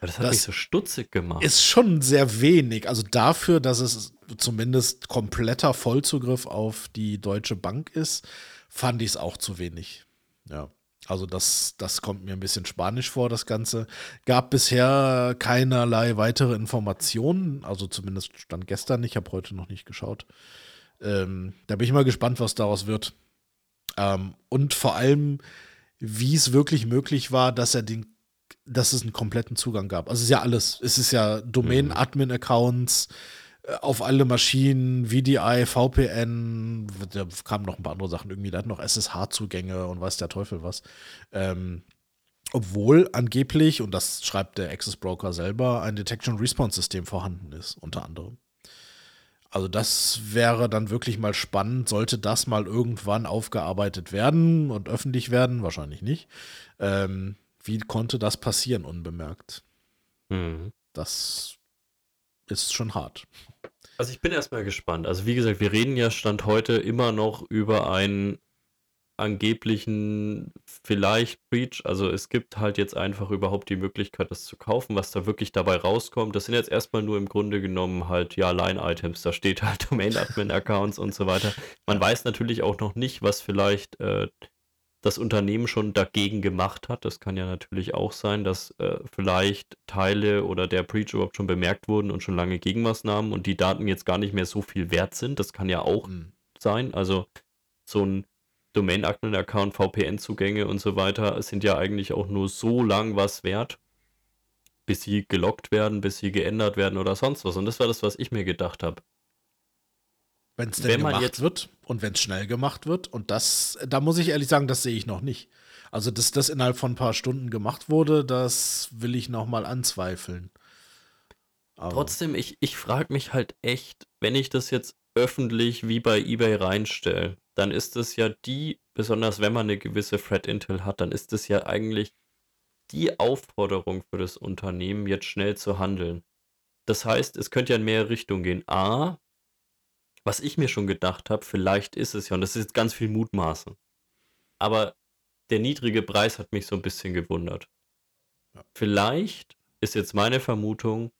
das hat das mich so stutzig gemacht. Ist schon sehr wenig. Also dafür, dass es zumindest kompletter Vollzugriff auf die Deutsche Bank ist, fand ich es auch zu wenig. Ja. Also das, das kommt mir ein bisschen spanisch vor, das Ganze. Gab bisher keinerlei weitere Informationen, also zumindest stand gestern nicht, ich habe heute noch nicht geschaut. Ähm, da bin ich mal gespannt, was daraus wird. Ähm, und vor allem, wie es wirklich möglich war, dass er den, dass es einen kompletten Zugang gab. Also es ist ja alles. Es ist ja Domain-Admin-Accounts äh, auf alle Maschinen, VDI, VPN, da kamen noch ein paar andere Sachen irgendwie, da hat noch SSH-Zugänge und weiß der Teufel was. Ähm, obwohl angeblich, und das schreibt der Access Broker selber, ein Detection-Response-System vorhanden ist, unter anderem. Also das wäre dann wirklich mal spannend, sollte das mal irgendwann aufgearbeitet werden und öffentlich werden, wahrscheinlich nicht. Ähm, wie konnte das passieren unbemerkt? Mhm. Das ist schon hart. Also ich bin erstmal gespannt. Also wie gesagt, wir reden ja Stand heute immer noch über einen angeblichen vielleicht Breach. Also es gibt halt jetzt einfach überhaupt die Möglichkeit, das zu kaufen, was da wirklich dabei rauskommt. Das sind jetzt erstmal nur im Grunde genommen halt ja Line-Items. Da steht halt Domain-Admin-Accounts und so weiter. Man weiß natürlich auch noch nicht, was vielleicht äh, das Unternehmen schon dagegen gemacht hat. Das kann ja natürlich auch sein, dass äh, vielleicht Teile oder der Breach überhaupt schon bemerkt wurden und schon lange Gegenmaßnahmen und die Daten jetzt gar nicht mehr so viel wert sind. Das kann ja auch mhm. sein. Also so ein Domain-Admin-Account, VPN-Zugänge und so weiter sind ja eigentlich auch nur so lang was wert, bis sie gelockt werden, bis sie geändert werden oder sonst was. Und das war das, was ich mir gedacht habe. Wenn es denn gemacht jetzt wird und wenn es schnell gemacht wird. Und das, da muss ich ehrlich sagen, das sehe ich noch nicht. Also, dass das innerhalb von ein paar Stunden gemacht wurde, das will ich noch mal anzweifeln. Aber Trotzdem, ich, ich frage mich halt echt, wenn ich das jetzt öffentlich wie bei eBay reinstelle, dann ist es ja die, besonders wenn man eine gewisse Threat Intel hat, dann ist es ja eigentlich die Aufforderung für das Unternehmen, jetzt schnell zu handeln. Das heißt, es könnte ja in mehrere Richtungen gehen. A, was ich mir schon gedacht habe, vielleicht ist es ja, und das ist jetzt ganz viel Mutmaßen. Aber der niedrige Preis hat mich so ein bisschen gewundert. Ja. Vielleicht ist jetzt meine Vermutung,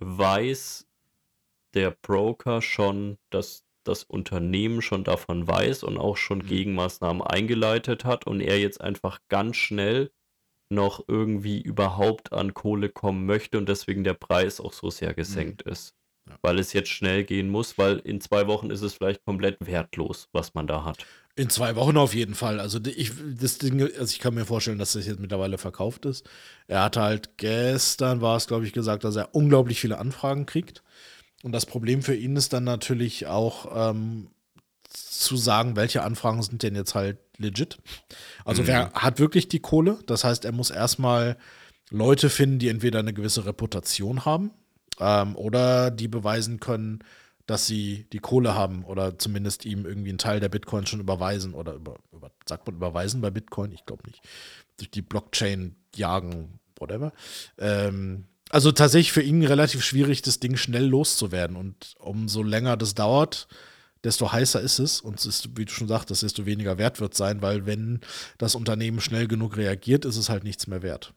weiß der Broker schon, dass das Unternehmen schon davon weiß und auch schon mhm. Gegenmaßnahmen eingeleitet hat und er jetzt einfach ganz schnell noch irgendwie überhaupt an Kohle kommen möchte und deswegen der Preis auch so sehr gesenkt mhm. ist. Ja. Weil es jetzt schnell gehen muss, weil in zwei Wochen ist es vielleicht komplett wertlos, was man da hat. In zwei Wochen auf jeden Fall. Also ich, das Ding, also ich kann mir vorstellen, dass das jetzt mittlerweile verkauft ist. Er hat halt gestern, war es glaube ich, gesagt, dass er unglaublich viele Anfragen kriegt. Und das Problem für ihn ist dann natürlich auch ähm, zu sagen, welche Anfragen sind denn jetzt halt legit. Also mhm. wer hat wirklich die Kohle? Das heißt, er muss erstmal Leute finden, die entweder eine gewisse Reputation haben, ähm, oder die beweisen können, dass sie die Kohle haben oder zumindest ihm irgendwie einen Teil der Bitcoin schon überweisen oder über, über sagt man überweisen bei Bitcoin? Ich glaube nicht. Durch die Blockchain jagen, whatever. Ähm, also tatsächlich für ihn relativ schwierig, das Ding schnell loszuwerden. Und umso länger das dauert, desto heißer ist es. Und es ist, wie du schon sagtest, desto weniger wert wird sein, weil wenn das Unternehmen schnell genug reagiert, ist es halt nichts mehr wert.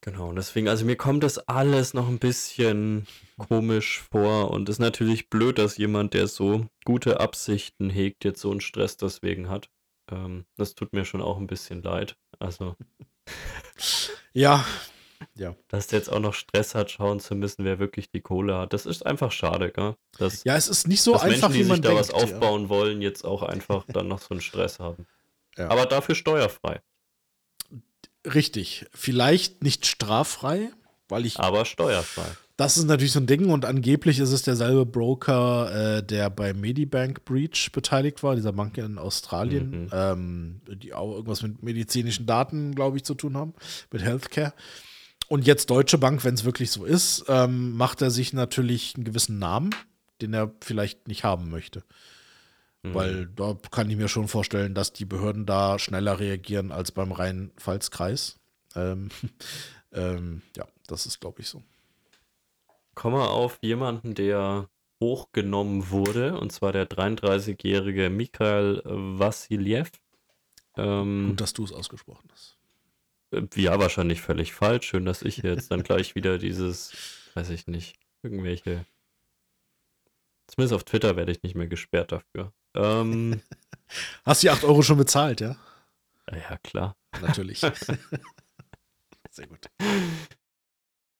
Genau, und deswegen, also mir kommt das alles noch ein bisschen komisch vor und ist natürlich blöd, dass jemand, der so gute Absichten hegt, jetzt so einen Stress deswegen hat. Ähm, das tut mir schon auch ein bisschen leid. Also. Ja, ja. Dass der jetzt auch noch Stress hat, schauen zu müssen, wer wirklich die Kohle hat. Das ist einfach schade, gell? Dass, ja, es ist nicht so dass einfach, Menschen, die wie man sich da denkt, was aufbauen ja. wollen, jetzt auch einfach dann noch so einen Stress haben. Ja. Aber dafür steuerfrei. Richtig. Vielleicht nicht straffrei, weil ich. Aber steuerfrei. Das ist natürlich so ein Ding und angeblich ist es derselbe Broker, äh, der bei Medibank Breach beteiligt war, dieser Bank in Australien, mhm. ähm, die auch irgendwas mit medizinischen Daten, glaube ich, zu tun haben, mit Healthcare. Und jetzt Deutsche Bank, wenn es wirklich so ist, ähm, macht er sich natürlich einen gewissen Namen, den er vielleicht nicht haben möchte. Mhm. Weil da kann ich mir schon vorstellen, dass die Behörden da schneller reagieren als beim Rhein-Pfalz-Kreis. Ähm, ähm, ja, das ist, glaube ich, so. Komme auf jemanden, der hochgenommen wurde, und zwar der 33-jährige Mikhail Vassiljev. Ähm, Gut, dass du es ausgesprochen hast. Ja, wahrscheinlich völlig falsch. Schön, dass ich jetzt dann gleich wieder dieses, weiß ich nicht, irgendwelche. Zumindest auf Twitter werde ich nicht mehr gesperrt dafür. Ähm, Hast du die 8 Euro schon bezahlt, ja? Ja, klar. Natürlich. Sehr gut.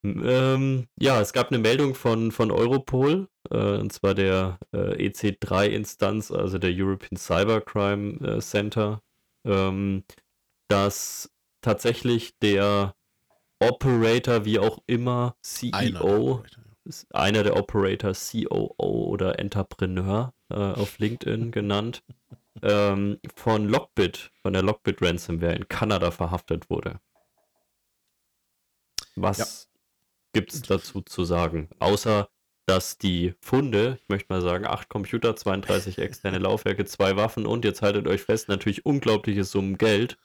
Ähm, ja, es gab eine Meldung von, von Europol, äh, und zwar der äh, EC3-Instanz, also der European Cybercrime äh, Center, ähm, dass tatsächlich der Operator, wie auch immer, CEO, einer der Operator, COO oder Entrepreneur äh, auf LinkedIn genannt, ähm, von Lockbit, von der Lockbit Ransomware in Kanada verhaftet wurde. Was ja. gibt es dazu zu sagen? Außer, dass die Funde, ich möchte mal sagen, acht Computer, 32 externe Laufwerke, zwei Waffen und jetzt haltet euch fest, natürlich unglaubliche Summen Geld,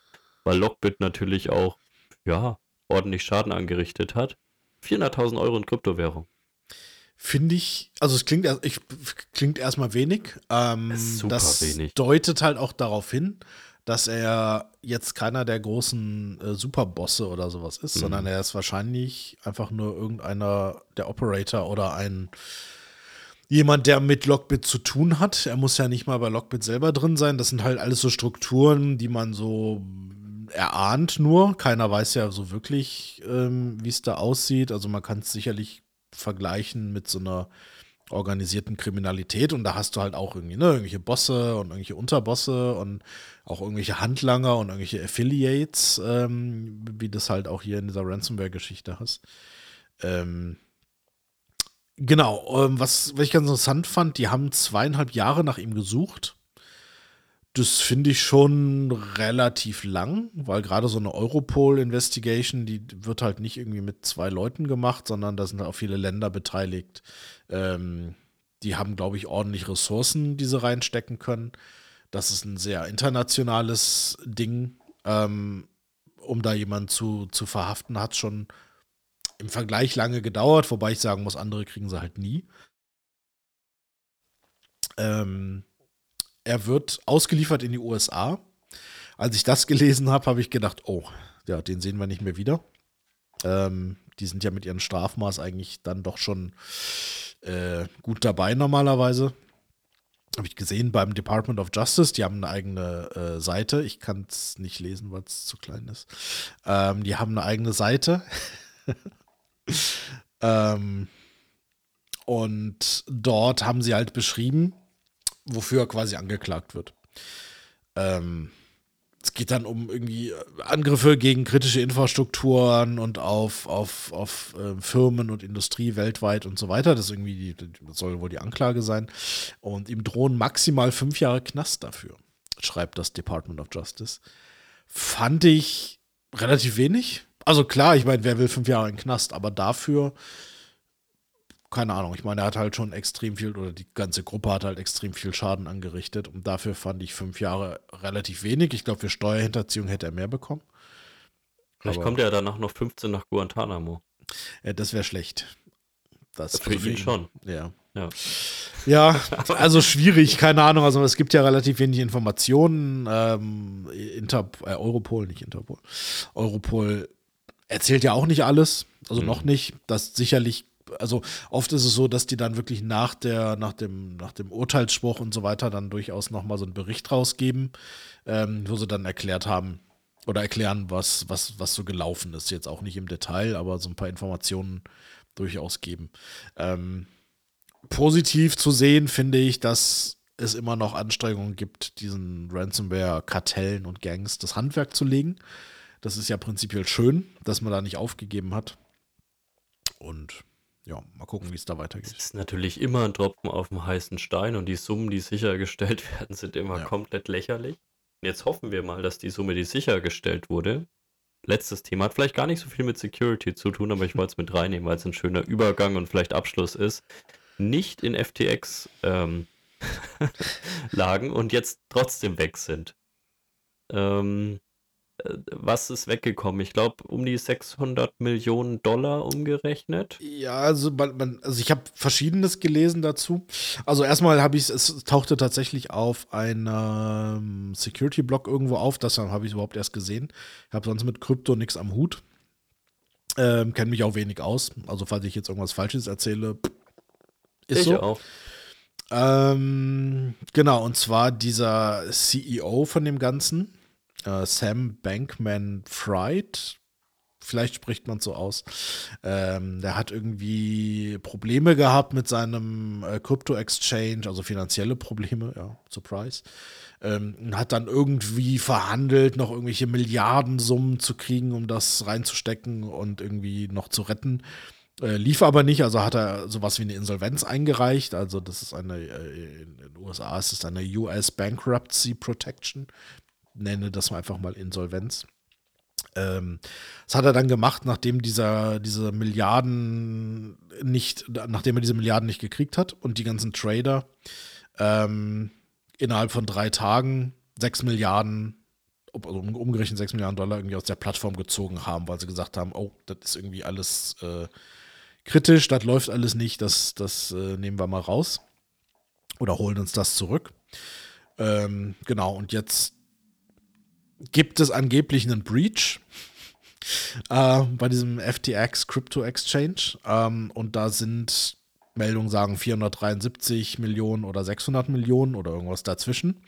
weil Lockbit natürlich auch, ja, ordentlich Schaden angerichtet hat. 400.000 Euro in Kryptowährung. Finde ich, also es klingt, ich, klingt erstmal wenig. Ähm, super das wenig. deutet halt auch darauf hin, dass er jetzt keiner der großen äh, Superbosse oder sowas ist, mhm. sondern er ist wahrscheinlich einfach nur irgendeiner der Operator oder ein jemand, der mit Lockbit zu tun hat. Er muss ja nicht mal bei Lockbit selber drin sein. Das sind halt alles so Strukturen, die man so erahnt nur. Keiner weiß ja so wirklich, ähm, wie es da aussieht. Also man kann es sicherlich vergleichen mit so einer organisierten Kriminalität und da hast du halt auch irgendwie ne, irgendwelche Bosse und irgendwelche Unterbosse und auch irgendwelche Handlanger und irgendwelche Affiliates, ähm, wie das halt auch hier in dieser Ransomware-Geschichte hast. Ähm, genau, ähm, was, was ich ganz interessant fand, die haben zweieinhalb Jahre nach ihm gesucht das finde ich schon relativ lang, weil gerade so eine Europol-Investigation, die wird halt nicht irgendwie mit zwei Leuten gemacht, sondern da sind auch viele Länder beteiligt. Ähm, die haben, glaube ich, ordentlich Ressourcen, die sie reinstecken können. Das ist ein sehr internationales Ding. Ähm, um da jemanden zu, zu verhaften, hat schon im Vergleich lange gedauert, wobei ich sagen muss, andere kriegen sie halt nie. Ähm, er wird ausgeliefert in die USA. Als ich das gelesen habe, habe ich gedacht, oh, ja, den sehen wir nicht mehr wieder. Ähm, die sind ja mit ihrem Strafmaß eigentlich dann doch schon äh, gut dabei normalerweise. Habe ich gesehen beim Department of Justice, die haben eine eigene äh, Seite. Ich kann es nicht lesen, weil es zu klein ist. Ähm, die haben eine eigene Seite. ähm, und dort haben sie halt beschrieben, wofür er quasi angeklagt wird. Ähm, es geht dann um irgendwie Angriffe gegen kritische Infrastrukturen und auf, auf, auf äh, Firmen und Industrie weltweit und so weiter. Das, irgendwie die, das soll wohl die Anklage sein. Und ihm drohen maximal fünf Jahre Knast dafür, schreibt das Department of Justice. Fand ich relativ wenig. Also klar, ich meine, wer will fünf Jahre in den Knast, aber dafür keine Ahnung, ich meine, er hat halt schon extrem viel, oder die ganze Gruppe hat halt extrem viel Schaden angerichtet. Und dafür fand ich fünf Jahre relativ wenig. Ich glaube, für Steuerhinterziehung hätte er mehr bekommen. Vielleicht Aber, kommt er danach noch 15 nach Guantanamo. Ja, das wäre schlecht. Das für ihn schon. Ja. ja. Ja, also schwierig, keine Ahnung. Also es gibt ja relativ wenig Informationen. Ähm, Inter äh, Europol, nicht Interpol. Europol erzählt ja auch nicht alles, also mhm. noch nicht. Das sicherlich also oft ist es so, dass die dann wirklich nach der, nach dem, nach dem Urteilsspruch und so weiter dann durchaus nochmal so einen Bericht rausgeben, ähm, wo sie dann erklärt haben, oder erklären, was, was, was so gelaufen ist. Jetzt auch nicht im Detail, aber so ein paar Informationen durchaus geben. Ähm, positiv zu sehen finde ich, dass es immer noch Anstrengungen gibt, diesen Ransomware-Kartellen und Gangs das Handwerk zu legen. Das ist ja prinzipiell schön, dass man da nicht aufgegeben hat. Und ja, mal gucken, wie es da weitergeht. Es ist natürlich immer ein Tropfen auf dem heißen Stein und die Summen, die sichergestellt werden, sind immer ja. komplett lächerlich. Jetzt hoffen wir mal, dass die Summe, die sichergestellt wurde, letztes Thema, hat vielleicht gar nicht so viel mit Security zu tun, aber ich wollte es mit reinnehmen, weil es ein schöner Übergang und vielleicht Abschluss ist, nicht in FTX ähm, lagen und jetzt trotzdem weg sind. Ähm, äh, was ist weggekommen? Ich glaube, um die 600 Millionen Dollar umgerechnet. Ja, also, man, also ich habe Verschiedenes gelesen dazu. Also erstmal habe ich es tauchte tatsächlich auf einem Security-Blog irgendwo auf, das habe ich überhaupt erst gesehen. Ich habe sonst mit Krypto nichts am Hut. Ähm, Kenne mich auch wenig aus. Also falls ich jetzt irgendwas Falsches erzähle, ist ich so. auch. Ähm, genau, und zwar dieser CEO von dem Ganzen, äh, Sam Bankman Fried, vielleicht spricht man so aus. Ähm, der hat irgendwie Probleme gehabt mit seinem äh, Crypto-Exchange, also finanzielle Probleme, ja, Surprise. Ähm, hat dann irgendwie verhandelt, noch irgendwelche Milliardensummen zu kriegen, um das reinzustecken und irgendwie noch zu retten. Äh, lief aber nicht, also hat er sowas wie eine Insolvenz eingereicht. Also, das ist eine, äh, in den USA ist es eine US Bankruptcy Protection nenne das einfach mal Insolvenz. Ähm, das hat er dann gemacht, nachdem dieser, diese Milliarden nicht, nachdem er diese Milliarden nicht gekriegt hat und die ganzen Trader ähm, innerhalb von drei Tagen sechs Milliarden, also umgerechnet sechs Milliarden Dollar irgendwie aus der Plattform gezogen haben, weil sie gesagt haben, oh, das ist irgendwie alles äh, kritisch, das läuft alles nicht, das, das äh, nehmen wir mal raus oder holen uns das zurück. Ähm, genau, und jetzt gibt es angeblich einen Breach äh, bei diesem FTX Crypto Exchange. Ähm, und da sind Meldungen sagen 473 Millionen oder 600 Millionen oder irgendwas dazwischen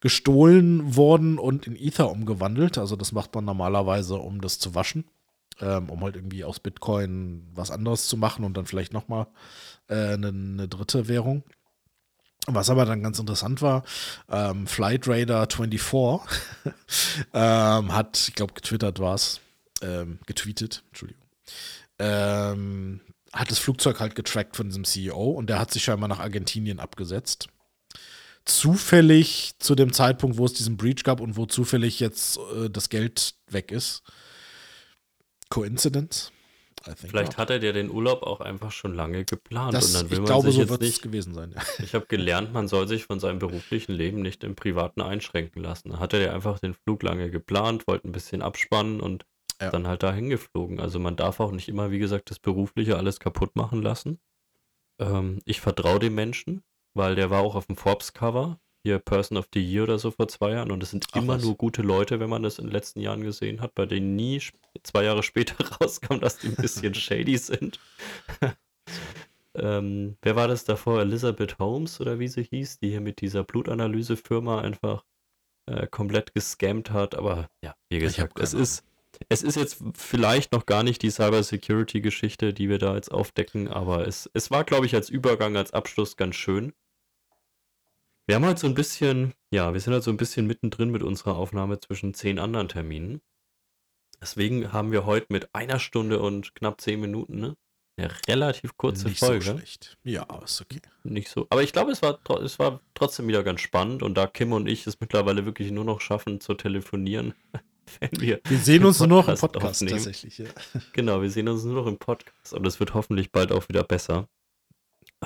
gestohlen worden und in Ether umgewandelt. Also das macht man normalerweise, um das zu waschen, ähm, um halt irgendwie aus Bitcoin was anderes zu machen und dann vielleicht nochmal äh, eine, eine dritte Währung. Was aber dann ganz interessant war, ähm, Flight Radar 24 ähm, hat, ich glaube, getwittert war es, ähm, getweetet, Entschuldigung, ähm, hat das Flugzeug halt getrackt von diesem CEO und der hat sich scheinbar nach Argentinien abgesetzt. Zufällig zu dem Zeitpunkt, wo es diesen Breach gab und wo zufällig jetzt äh, das Geld weg ist. Coincidence? Vielleicht not. hat er ja den Urlaub auch einfach schon lange geplant das, und dann will man glaube, sich so jetzt nicht gewesen sein. Ich habe gelernt, man soll sich von seinem beruflichen Leben nicht im Privaten einschränken lassen. Hat er ja einfach den Flug lange geplant, wollte ein bisschen abspannen und ja. dann halt dahin geflogen. Also man darf auch nicht immer, wie gesagt, das Berufliche alles kaputt machen lassen. Ähm, ich vertraue dem Menschen, weil der war auch auf dem Forbes-Cover hier Person of the Year oder so vor zwei Jahren und es sind Ach, immer was? nur gute Leute, wenn man das in den letzten Jahren gesehen hat, bei denen nie zwei Jahre später rauskam, dass die ein bisschen shady sind. ähm, wer war das davor? Elizabeth Holmes oder wie sie hieß, die hier mit dieser Blutanalysefirma einfach äh, komplett gescammt hat. Aber ja, wie gesagt, es ist, es ist jetzt vielleicht noch gar nicht die Cybersecurity-Geschichte, die wir da jetzt aufdecken, aber es, es war, glaube ich, als Übergang, als Abschluss ganz schön. Wir haben halt so ein bisschen, ja, wir sind halt so ein bisschen mittendrin mit unserer Aufnahme zwischen zehn anderen Terminen. Deswegen haben wir heute mit einer Stunde und knapp zehn Minuten, ne? Eine relativ kurze Nicht Folge. so schlecht. Ja, ist okay. Nicht so. Aber ich glaube, es war, es war trotzdem wieder ganz spannend und da Kim und ich es mittlerweile wirklich nur noch schaffen zu telefonieren, wenn wir. Wir sehen uns nur noch im Podcast aufnehmen. tatsächlich, ja. Genau, wir sehen uns nur noch im Podcast, aber das wird hoffentlich bald auch wieder besser.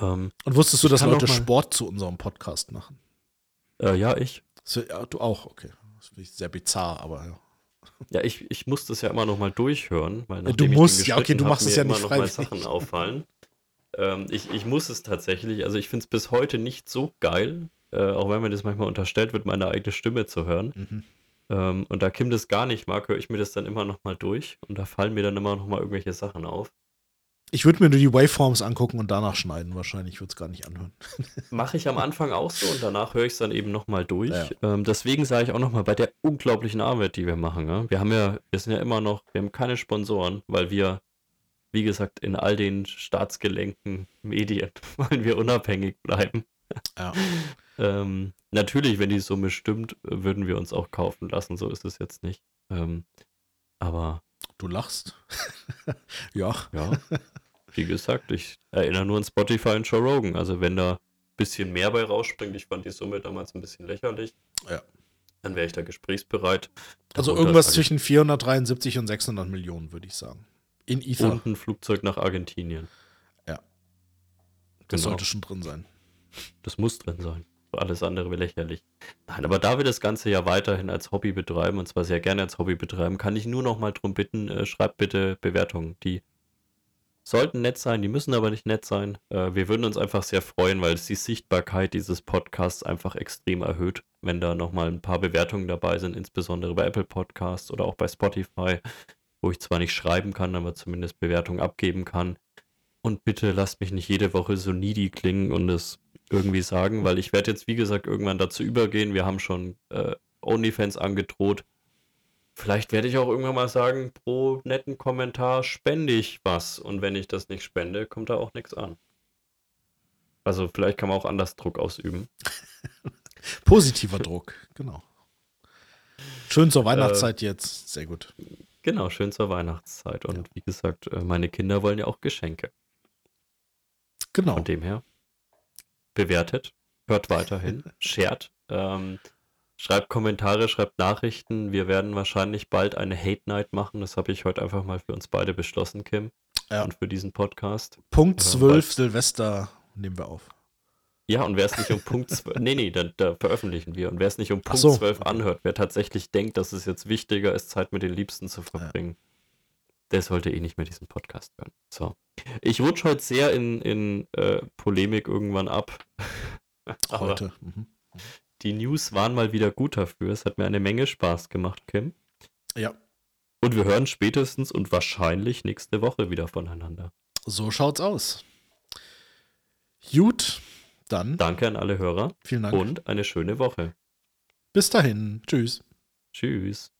Ähm, Und wusstest du, dass Leute Sport zu unserem Podcast machen? Äh, ja, ich. So, ja, du auch, okay. Das finde ich sehr bizarr, aber ja. Ja, ich, ich muss das ja immer noch mal durchhören, weil du musst, ja, okay, du machst es ja nicht freiwillig. Noch mal Sachen auffallen. ähm, ich, ich muss es tatsächlich, also ich finde es bis heute nicht so geil, äh, auch wenn mir das manchmal unterstellt wird, meine eigene Stimme zu hören. Mhm. Ähm, und da Kim das gar nicht mag, höre ich mir das dann immer noch mal durch und da fallen mir dann immer noch mal irgendwelche Sachen auf. Ich würde mir nur die Waveforms angucken und danach schneiden. Wahrscheinlich würde es gar nicht anhören. Mache ich am Anfang auch so und danach höre ich es dann eben nochmal durch. Ja. Ähm, deswegen sage ich auch nochmal bei der unglaublichen Arbeit, die wir machen. Ja? Wir haben ja, wir sind ja immer noch, wir haben keine Sponsoren, weil wir, wie gesagt, in all den staatsgelenken Medien wollen wir unabhängig bleiben. Ja. ähm, natürlich, wenn die Summe stimmt, würden wir uns auch kaufen lassen. So ist es jetzt nicht. Ähm, aber. Du lachst. ja. Ja wie gesagt, ich erinnere nur an Spotify und Joe Rogan. Also wenn da ein bisschen mehr bei rausspringt, ich fand die Summe damals ein bisschen lächerlich. Ja. Dann wäre ich da gesprächsbereitet. Also irgendwas zwischen 473 und 600 Millionen, würde ich sagen. In Ether. Und ein Flugzeug nach Argentinien. Ja. Das genau. sollte schon drin sein. Das muss drin sein. Alles andere wäre lächerlich. Nein, aber da wir das Ganze ja weiterhin als Hobby betreiben, und zwar sehr gerne als Hobby betreiben, kann ich nur noch mal drum bitten, äh, schreibt bitte Bewertungen. Die sollten nett sein, die müssen aber nicht nett sein. Äh, wir würden uns einfach sehr freuen, weil es die Sichtbarkeit dieses Podcasts einfach extrem erhöht, wenn da nochmal ein paar Bewertungen dabei sind, insbesondere bei Apple Podcasts oder auch bei Spotify, wo ich zwar nicht schreiben kann, aber zumindest Bewertungen abgeben kann. Und bitte lasst mich nicht jede Woche so needy klingen und es irgendwie sagen, weil ich werde jetzt, wie gesagt, irgendwann dazu übergehen. Wir haben schon äh, OnlyFans angedroht. Vielleicht werde ich auch irgendwann mal sagen, pro netten Kommentar spende ich was. Und wenn ich das nicht spende, kommt da auch nichts an. Also vielleicht kann man auch anders Druck ausüben. Positiver Druck, genau. Schön zur Weihnachtszeit äh, jetzt, sehr gut. Genau, schön zur Weihnachtszeit. Und ja. wie gesagt, äh, meine Kinder wollen ja auch Geschenke. Genau. Von dem her, bewertet, hört weiterhin, shared. Ähm, Schreibt Kommentare, schreibt Nachrichten. Wir werden wahrscheinlich bald eine Hate Night machen. Das habe ich heute einfach mal für uns beide beschlossen, Kim. Ja. Und für diesen Podcast. Punkt 12 äh, Silvester nehmen wir auf. Ja, und wer es nicht um Punkt 12, nee, nee, da, da, veröffentlichen wir. Und wer es nicht um Punkt so. 12 anhört, wer tatsächlich denkt, dass es jetzt wichtiger ist, Zeit mit den Liebsten zu verbringen, ja. der sollte eh nicht mehr diesen Podcast hören. So. Ich rutsche heute sehr in, in äh, Polemik irgendwann ab. heute. Mhm. Die News waren mal wieder gut dafür. Es hat mir eine Menge Spaß gemacht, Kim. Ja. Und wir hören spätestens und wahrscheinlich nächste Woche wieder voneinander. So schaut's aus. Gut, dann. Danke an alle Hörer. Vielen Dank. Und eine schöne Woche. Bis dahin. Tschüss. Tschüss.